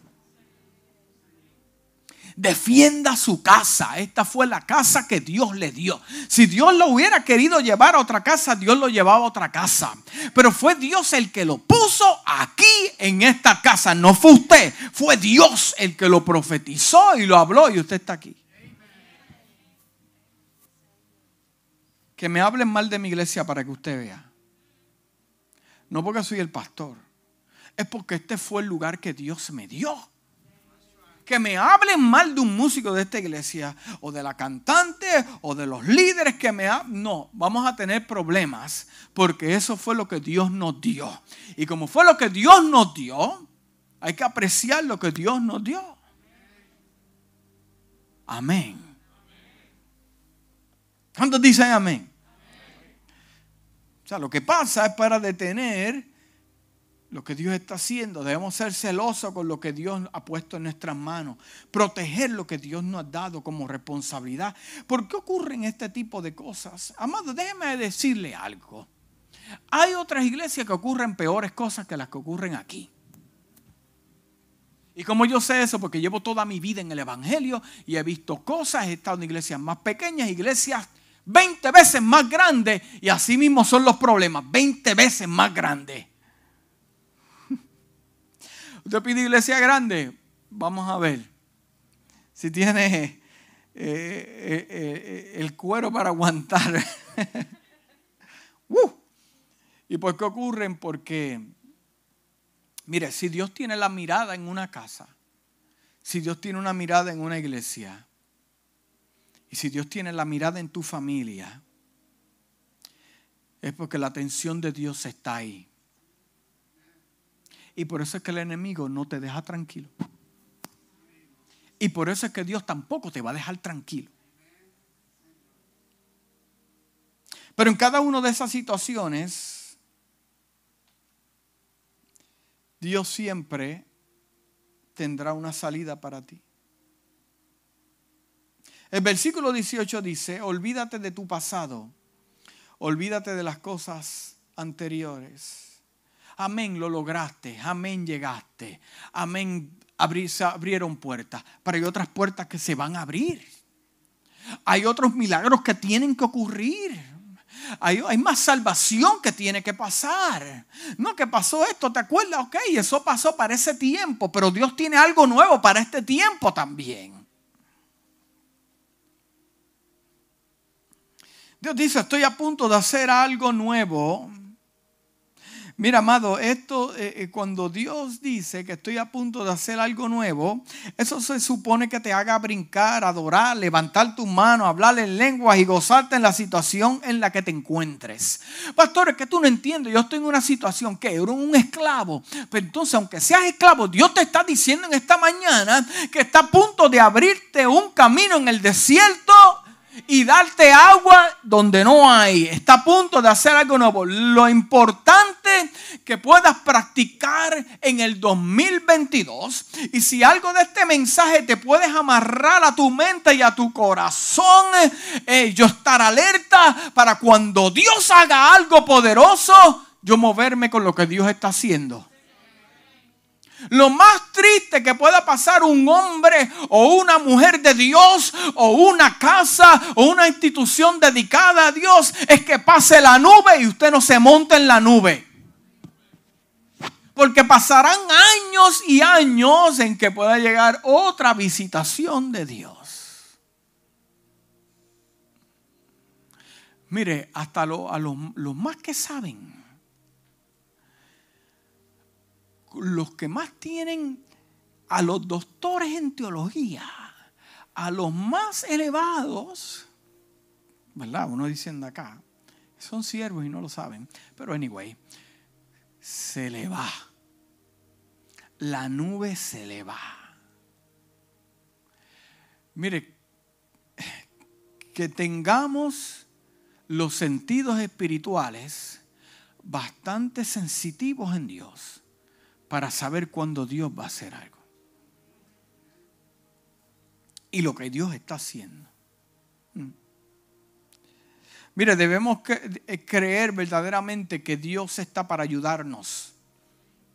Defienda su casa. Esta fue la casa que Dios le dio. Si Dios lo hubiera querido llevar a otra casa, Dios lo llevaba a otra casa. Pero fue Dios el que lo puso aquí en esta casa. No fue usted, fue Dios el que lo profetizó y lo habló y usted está aquí. Que me hablen mal de mi iglesia para que usted vea. No porque soy el pastor. Es porque este fue el lugar que Dios me dio que me hablen mal de un músico de esta iglesia o de la cantante o de los líderes que me hablen. No, vamos a tener problemas porque eso fue lo que Dios nos dio. Y como fue lo que Dios nos dio, hay que apreciar lo que Dios nos dio. Amén. ¿Cuántos dicen amén? O sea, lo que pasa es para detener lo que Dios está haciendo. Debemos ser celosos con lo que Dios ha puesto en nuestras manos. Proteger lo que Dios nos ha dado como responsabilidad. ¿Por qué ocurren este tipo de cosas? Amado, déjeme decirle algo. Hay otras iglesias que ocurren peores cosas que las que ocurren aquí. Y como yo sé eso, porque llevo toda mi vida en el Evangelio y he visto cosas, he estado en iglesias más pequeñas, iglesias 20 veces más grandes, y así mismo son los problemas, 20 veces más grandes. Usted pide iglesia grande, vamos a ver si tiene eh, eh, eh, el cuero para aguantar. [laughs] Uh. ¿Y por qué ocurren? Porque, mire, si Dios tiene la mirada en una casa, si Dios tiene una mirada en una iglesia, y si Dios tiene la mirada en tu familia, es porque la atención de Dios está ahí. Y por eso es que el enemigo no te deja tranquilo. Y por eso es que Dios tampoco te va a dejar tranquilo. Pero en cada una de esas situaciones, Dios siempre tendrá una salida para ti. El versículo 18 dice, olvídate de tu pasado, olvídate de las cosas anteriores Amén, lo lograste. Amén, llegaste. Amén, se abrieron puertas. Pero hay otras puertas que se van a abrir. Hay otros milagros que tienen que ocurrir. Hay, hay, más salvación que tiene que pasar. No, que pasó esto, ¿te acuerdas? Ok, eso pasó para ese tiempo, pero Dios tiene algo nuevo para este tiempo también. Dios dice, estoy a punto de hacer algo nuevo Mira, amado, esto eh, eh, cuando Dios dice que estoy a punto de hacer algo nuevo, eso se supone que te haga brincar, adorar, levantar tu mano, hablar en lenguas y gozarte en la situación en la que te encuentres. Pastor, es que tú no entiendes, yo estoy en una situación que era un esclavo, pero entonces aunque seas esclavo, Dios te está diciendo en esta mañana que está a punto de abrirte un camino en el desierto y darte agua donde no hay. Está a punto de hacer algo nuevo. Lo importante que puedas practicar en el 2022. Y si algo de este mensaje te puedes amarrar a tu mente y a tu corazón, eh, yo estar alerta para cuando Dios haga algo poderoso, yo moverme con lo que Dios está haciendo. Lo más triste que pueda pasar un hombre o una mujer de Dios o una casa o una institución dedicada a Dios es que pase la nube y usted no se monte en la nube. Porque pasarán años y años en que pueda llegar otra visitación de Dios. Mire, hasta a los, los más que saben, los que más tienen a los doctores en teología, a los más elevados, ¿verdad? Uno diciendo acá, son siervos y no lo saben, pero anyway, se le va. La nube se le va. Mire, que tengamos los sentidos espirituales bastante sensitivos en Dios para saber cuándo Dios va a hacer algo. Y lo que Dios está haciendo. Mm. Mire, debemos eh, creer verdaderamente que Dios está para ayudarnos.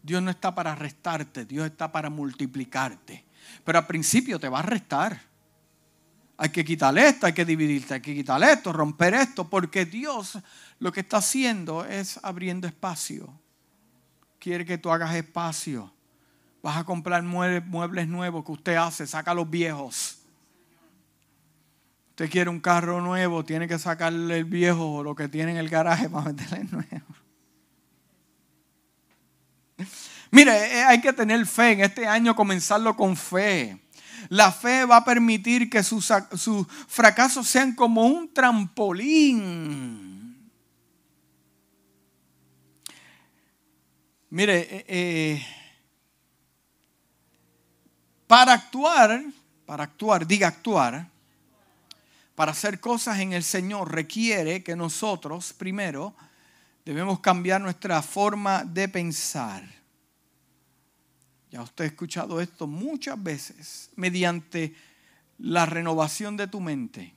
Dios no está para restarte, Dios está para multiplicarte. Pero al principio te va a restar. Hay que quitarle esto, hay que dividirte, hay que quitarle esto, romper esto, porque Dios lo que está haciendo es abriendo espacio quiere que tú hagas espacio. Vas a comprar muebles nuevos que usted hace, saca los viejos. Usted quiere un carro nuevo, tiene que sacarle el viejo o lo que tiene en el garaje [laughs] para meterle el nuevo. Mire, eh, hay que tener fe en este año, comenzarlo con fe. La fe va a permitir que sus, sus fracasos sean como un trampolín Mire, eh, eh, para actuar, para actuar, diga actuar, para hacer cosas en el Señor requiere que nosotros primero debemos cambiar nuestra forma de pensar. Ya usted ha escuchado esto muchas veces, mediante la renovación de tu mente.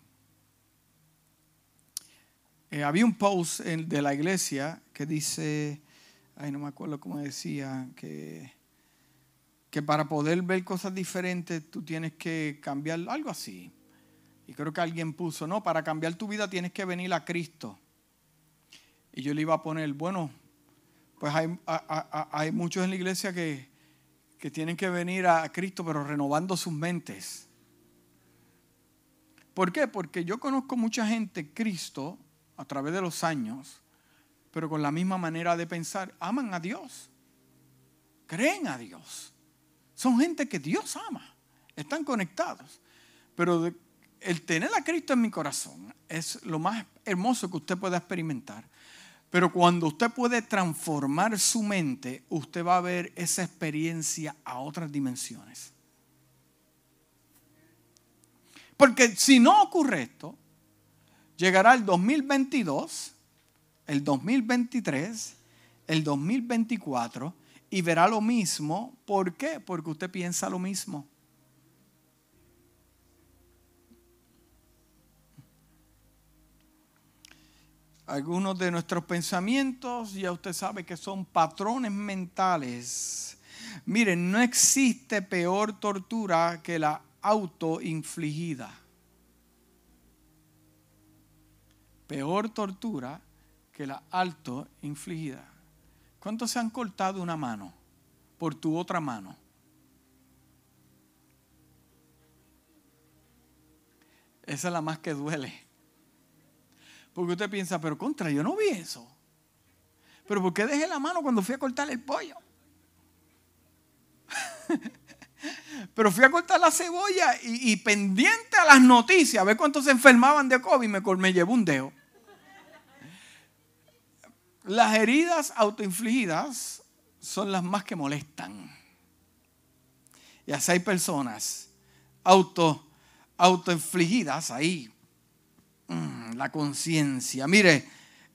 Eh, había un post de la iglesia que dice, ay, no me acuerdo cómo decía, que, que para poder ver cosas diferentes tú tienes que cambiar algo así. Y creo que alguien puso, no, para cambiar tu vida tienes que venir a Cristo. Y yo le iba a poner, bueno, pues hay, hay muchos en la iglesia que, que tienen que venir a Cristo, pero renovando sus mentes. ¿Por qué? Porque yo conozco mucha gente, Cristo, a través de los años, pero con la misma manera de pensar, aman a Dios, creen a Dios. Son gente que Dios ama, están conectados. Pero el tener a Cristo en mi corazón es lo más hermoso que usted pueda experimentar. Pero cuando usted puede transformar su mente, usted va a ver esa experiencia a otras dimensiones. Porque si no ocurre esto, llegará el 2022 el 2023, el 2024 y verá lo mismo. ¿Por qué? Porque usted piensa lo mismo. Algunos de nuestros pensamientos ya usted sabe que son patrones mentales. Miren, no existe peor tortura que la autoinfligida. Peor tortura que la alto infligida. ¿Cuántos se han cortado una mano por tu otra mano? Esa es la más que duele. Porque usted piensa, pero contra, yo no vi eso. Pero ¿por qué dejé la mano cuando fui a cortar el pollo? [laughs] pero fui a cortar la cebolla y, pendiente a las noticias, a ver cuántos se enfermaban de COVID, me, me llevó un dedo. Las heridas autoinfligidas son las más que molestan. Y así hay personas auto, autoinfligidas ahí. Mm, la conciencia. Mire,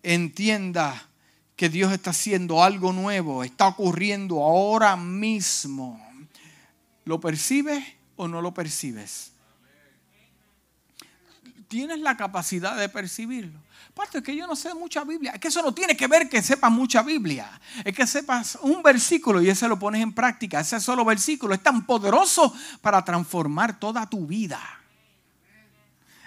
entienda que Dios está haciendo algo nuevo, está ocurriendo ahora mismo. ¿Lo percibes o no lo percibes? ¿Tienes la capacidad de percibirlo? Aparte que yo no sé mucha Biblia. Es que eso no tiene que ver que sepas mucha Biblia. Es que sepas un versículo y ese lo pones en práctica. Ese solo versículo es tan poderoso para transformar toda tu vida.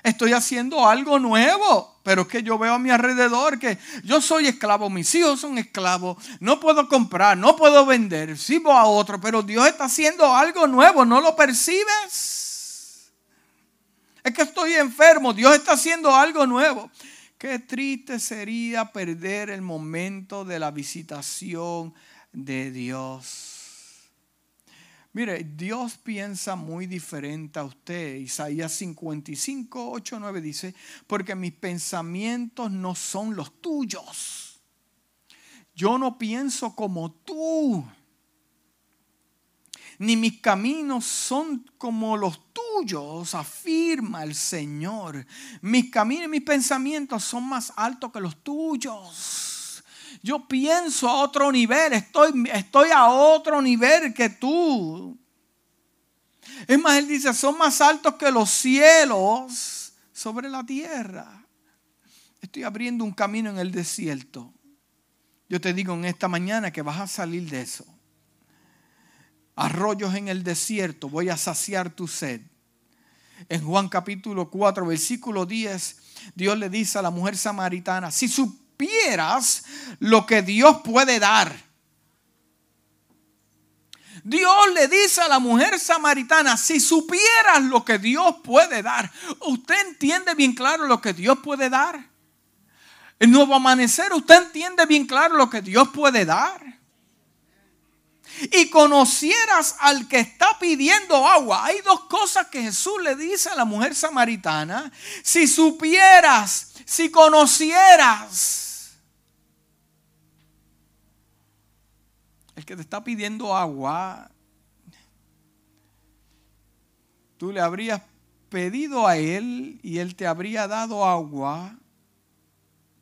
Estoy haciendo algo nuevo, pero es que yo veo a mi alrededor que yo soy esclavo, mis hijos son esclavos, no puedo comprar, no puedo vender, sirvo a otro, pero Dios está haciendo algo nuevo, ¿no lo percibes? Es que estoy enfermo, Dios está haciendo algo nuevo. Qué triste sería perder el momento de la visitación de Dios. Mire, Dios piensa muy diferente a usted. Isaías 55, 8, 9 dice, porque mis pensamientos no son los tuyos. Yo no pienso como tú. Ni mis caminos son como los tuyos, afirma el Señor. Mis caminos y mis pensamientos son más altos que los tuyos. Yo pienso a otro nivel, estoy, estoy a otro nivel que tú. Es más, él dice, son más altos que los cielos sobre la tierra. Estoy abriendo un camino en el desierto. Yo te digo en esta mañana que vas a salir de eso. Arroyos en el desierto, voy a saciar tu sed. En Juan capítulo 4, versículo 10, Dios le dice a la mujer samaritana, si su supieras lo que Dios puede dar. Dios le dice a la mujer samaritana, si supieras lo que Dios puede dar, usted entiende bien claro lo que Dios puede dar. El nuevo amanecer, usted entiende bien claro lo que Dios puede dar. Y conocieras al que está pidiendo agua. Hay dos cosas que Jesús le dice a la mujer samaritana. Si supieras, si conocieras el que te está pidiendo agua, tú le habrías pedido a él y él te habría dado agua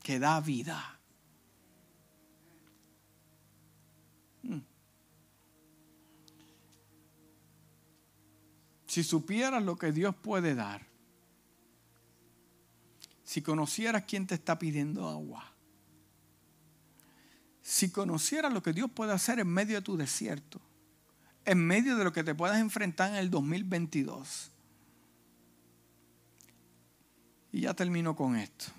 que da vida. Si supieras lo que Dios puede dar, si conocieras quién te está pidiendo agua, si conocieras lo que Dios puede hacer en medio de tu desierto, en medio de lo que te puedas enfrentar en el 2022. Y ya termino con esto.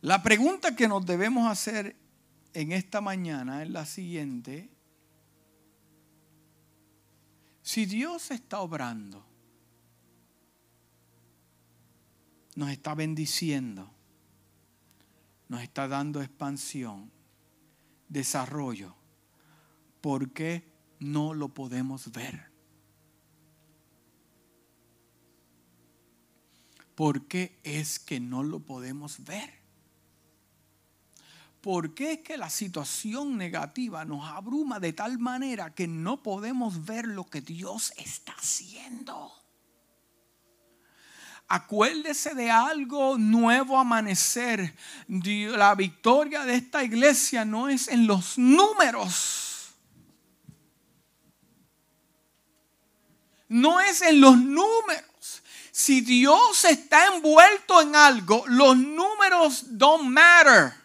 La pregunta que nos debemos hacer en esta mañana es la siguiente. Si Dios está obrando, nos está bendiciendo, nos está dando expansión, desarrollo. ¿Por qué no lo podemos ver? ¿Por qué es que no lo podemos ver? ¿Por qué es que la situación negativa nos abruma de tal manera que no podemos ver lo que Dios está haciendo? Acuérdese de algo nuevo amanecer. La victoria de esta iglesia no es en los números. No es en los números. Si Dios está envuelto en algo, los números don't matter.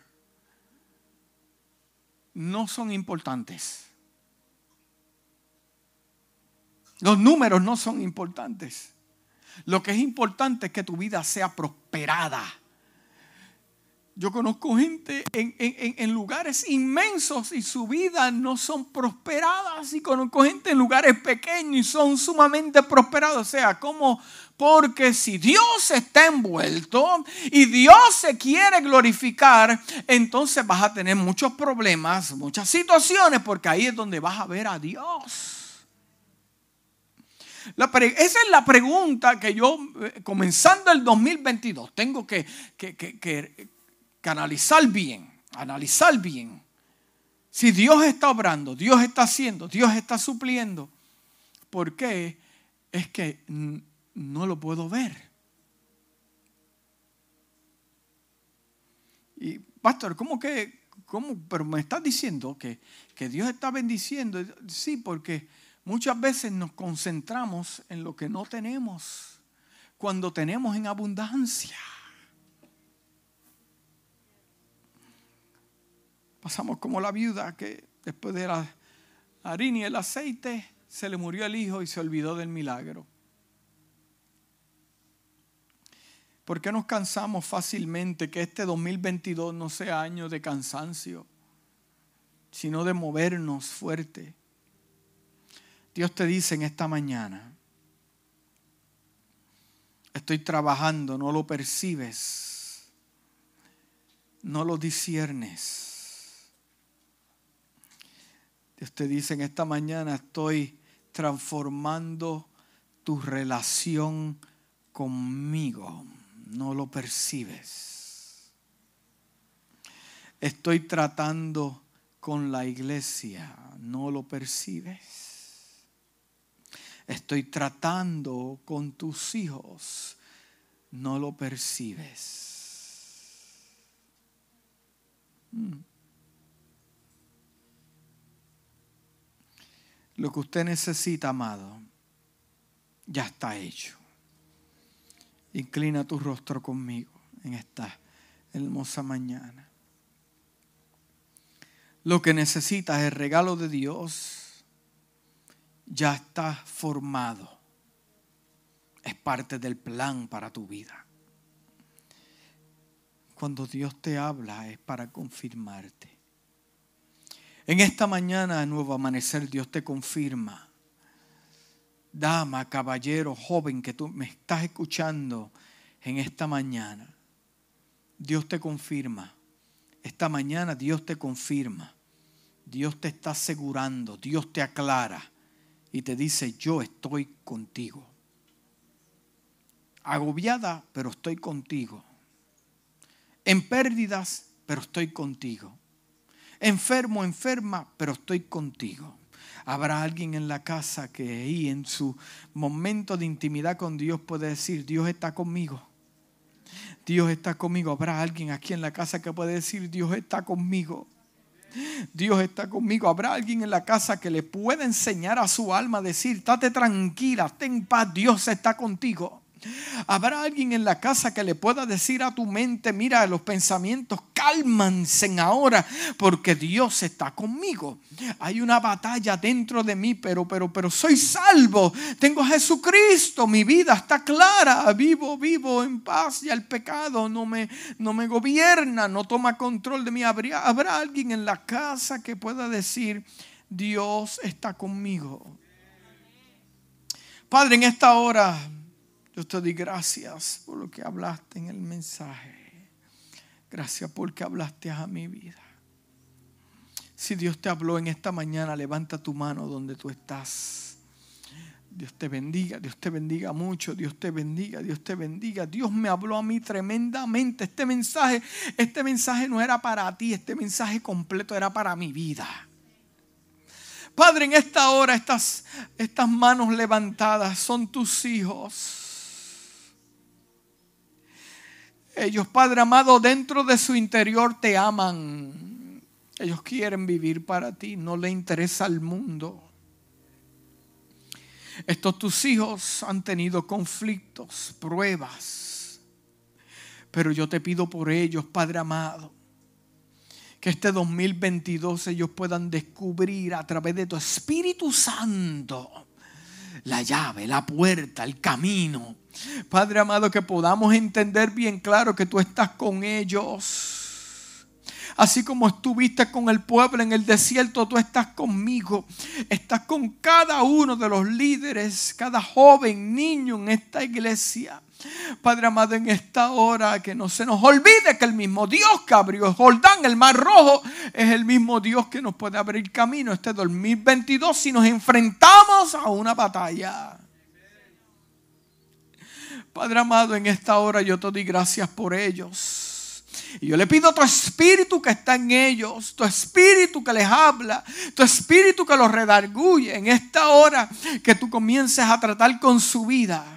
No son importantes. Los números no son importantes. Lo que es importante es que tu vida sea prosperada. Yo conozco gente en, lugares inmensos y su vida no son prosperadas. Y conozco gente en lugares pequeños y son sumamente prosperados. O sea, como porque si Dios está envuelto y Dios se quiere glorificar, entonces vas a tener muchos problemas, muchas situaciones, porque ahí es donde vas a ver a Dios esa es la pregunta que yo, eh, comenzando el 2022, tengo que, analizar bien, analizar bien. Si Dios está obrando, Dios está haciendo, Dios está supliendo, ¿por qué es que no lo puedo ver? Y, pastor, ¿cómo que, cómo? Pero me estás diciendo que, que Dios está bendiciendo. Sí, porque Muchas veces nos concentramos en lo que no tenemos cuando tenemos en abundancia. Pasamos como la viuda que después de la harina y el aceite se le murió el hijo y se olvidó del milagro. ¿Por qué nos cansamos fácilmente? Que este 2022 no sea año de cansancio, sino de movernos fuerte. Dios te dice en esta mañana, estoy trabajando, no lo percibes, no lo disiernes. Te dice en esta mañana, estoy transformando tu relación conmigo no lo percibes. Estoy tratando con la iglesia, no lo percibes. Estoy tratando con tus hijos, no lo percibes. Mm. Lo que usted necesita, amado, ya está hecho. Inclina tu rostro conmigo en esta hermosa mañana. Lo que necesitas, el regalo de Dios, ya está formado. Es parte del plan para tu vida. Cuando Dios te habla es para confirmarte. En esta mañana, nuevo amanecer, Dios te confirma dama, caballero, joven que tú me estás escuchando en esta mañana, Dios te confirma. Esta mañana Dios te confirma. Dios te está asegurando, Dios te aclara y te dice, yo estoy contigo. Agobiada, pero estoy contigo. En pérdidas, pero estoy contigo. Enfermo, enferma, pero estoy contigo. Habrá alguien en la casa que ahí en su momento de intimidad con Dios puede decir, Dios está conmigo. Dios está conmigo. Habrá alguien aquí en la casa que puede decir, Dios está conmigo. Dios está conmigo. Habrá alguien en la casa que le pueda enseñar a su alma a decir, estate tranquila, ten paz, Dios está contigo. Habrá alguien en la casa que le pueda decir a tu mente, mira, los pensamientos cálmanse ahora porque Dios está conmigo. Hay una batalla dentro de mí, pero pero pero soy salvo. Tengo a Jesucristo, mi vida está clara, vivo vivo en paz y el pecado no me no me gobierna, no toma control de mí. Habrá, habrá alguien en la casa que pueda decir, Dios está conmigo. Padre, en esta hora yo te doy gracias por lo que hablaste en el mensaje. Gracias porque hablaste a mi vida. Si Dios te habló en esta mañana, levanta tu mano donde tú estás. Dios te bendiga, Dios te bendiga mucho, Dios te bendiga, Dios te bendiga. Dios me habló a mí tremendamente. Este mensaje, este mensaje no era para ti, este mensaje completo era para mi vida. Padre, en esta hora estas, estas manos levantadas son tus hijos. Ellos, Padre amado, dentro de su interior te aman. Ellos quieren vivir para ti, no le interesa el mundo. Estos tus hijos han tenido conflictos, pruebas. Pero yo te pido por ellos, Padre amado, que este 2022 ellos puedan descubrir a través de tu Espíritu Santo la llave, la puerta, el camino Padre amado, que podamos entender bien claro que tú estás con ellos. Así como estuviste con el pueblo en el desierto, tú estás conmigo. Estás con cada uno de los líderes, cada joven, niño en esta iglesia. Padre amado, en esta hora que no se nos olvide que el mismo Dios que abrió Jordán, el mar rojo, es el mismo Dios que nos puede abrir camino este 2022 si nos enfrentamos a una batalla. Padre amado, en esta hora yo te doy gracias por ellos. Y yo le pido a tu espíritu que está en ellos, tu espíritu que les habla, tu espíritu que los redarguye en esta hora que tú comiences a tratar con su vida.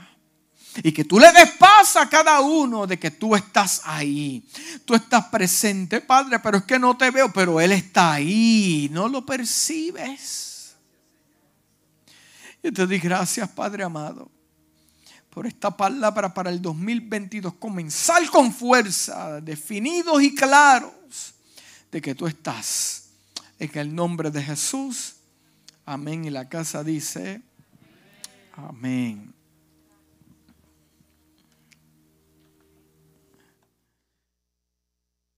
Y que tú le des paz a cada uno de que tú estás ahí. Tú estás presente, Padre, pero es que no te veo, pero Él está ahí. No lo percibes. Yo te doy gracias, Padre amado por esta palabra para el 2022. Comenzar con fuerza, definidos y claros de que tú estás. En el nombre de Jesús. Amén. Y la casa dice, amén.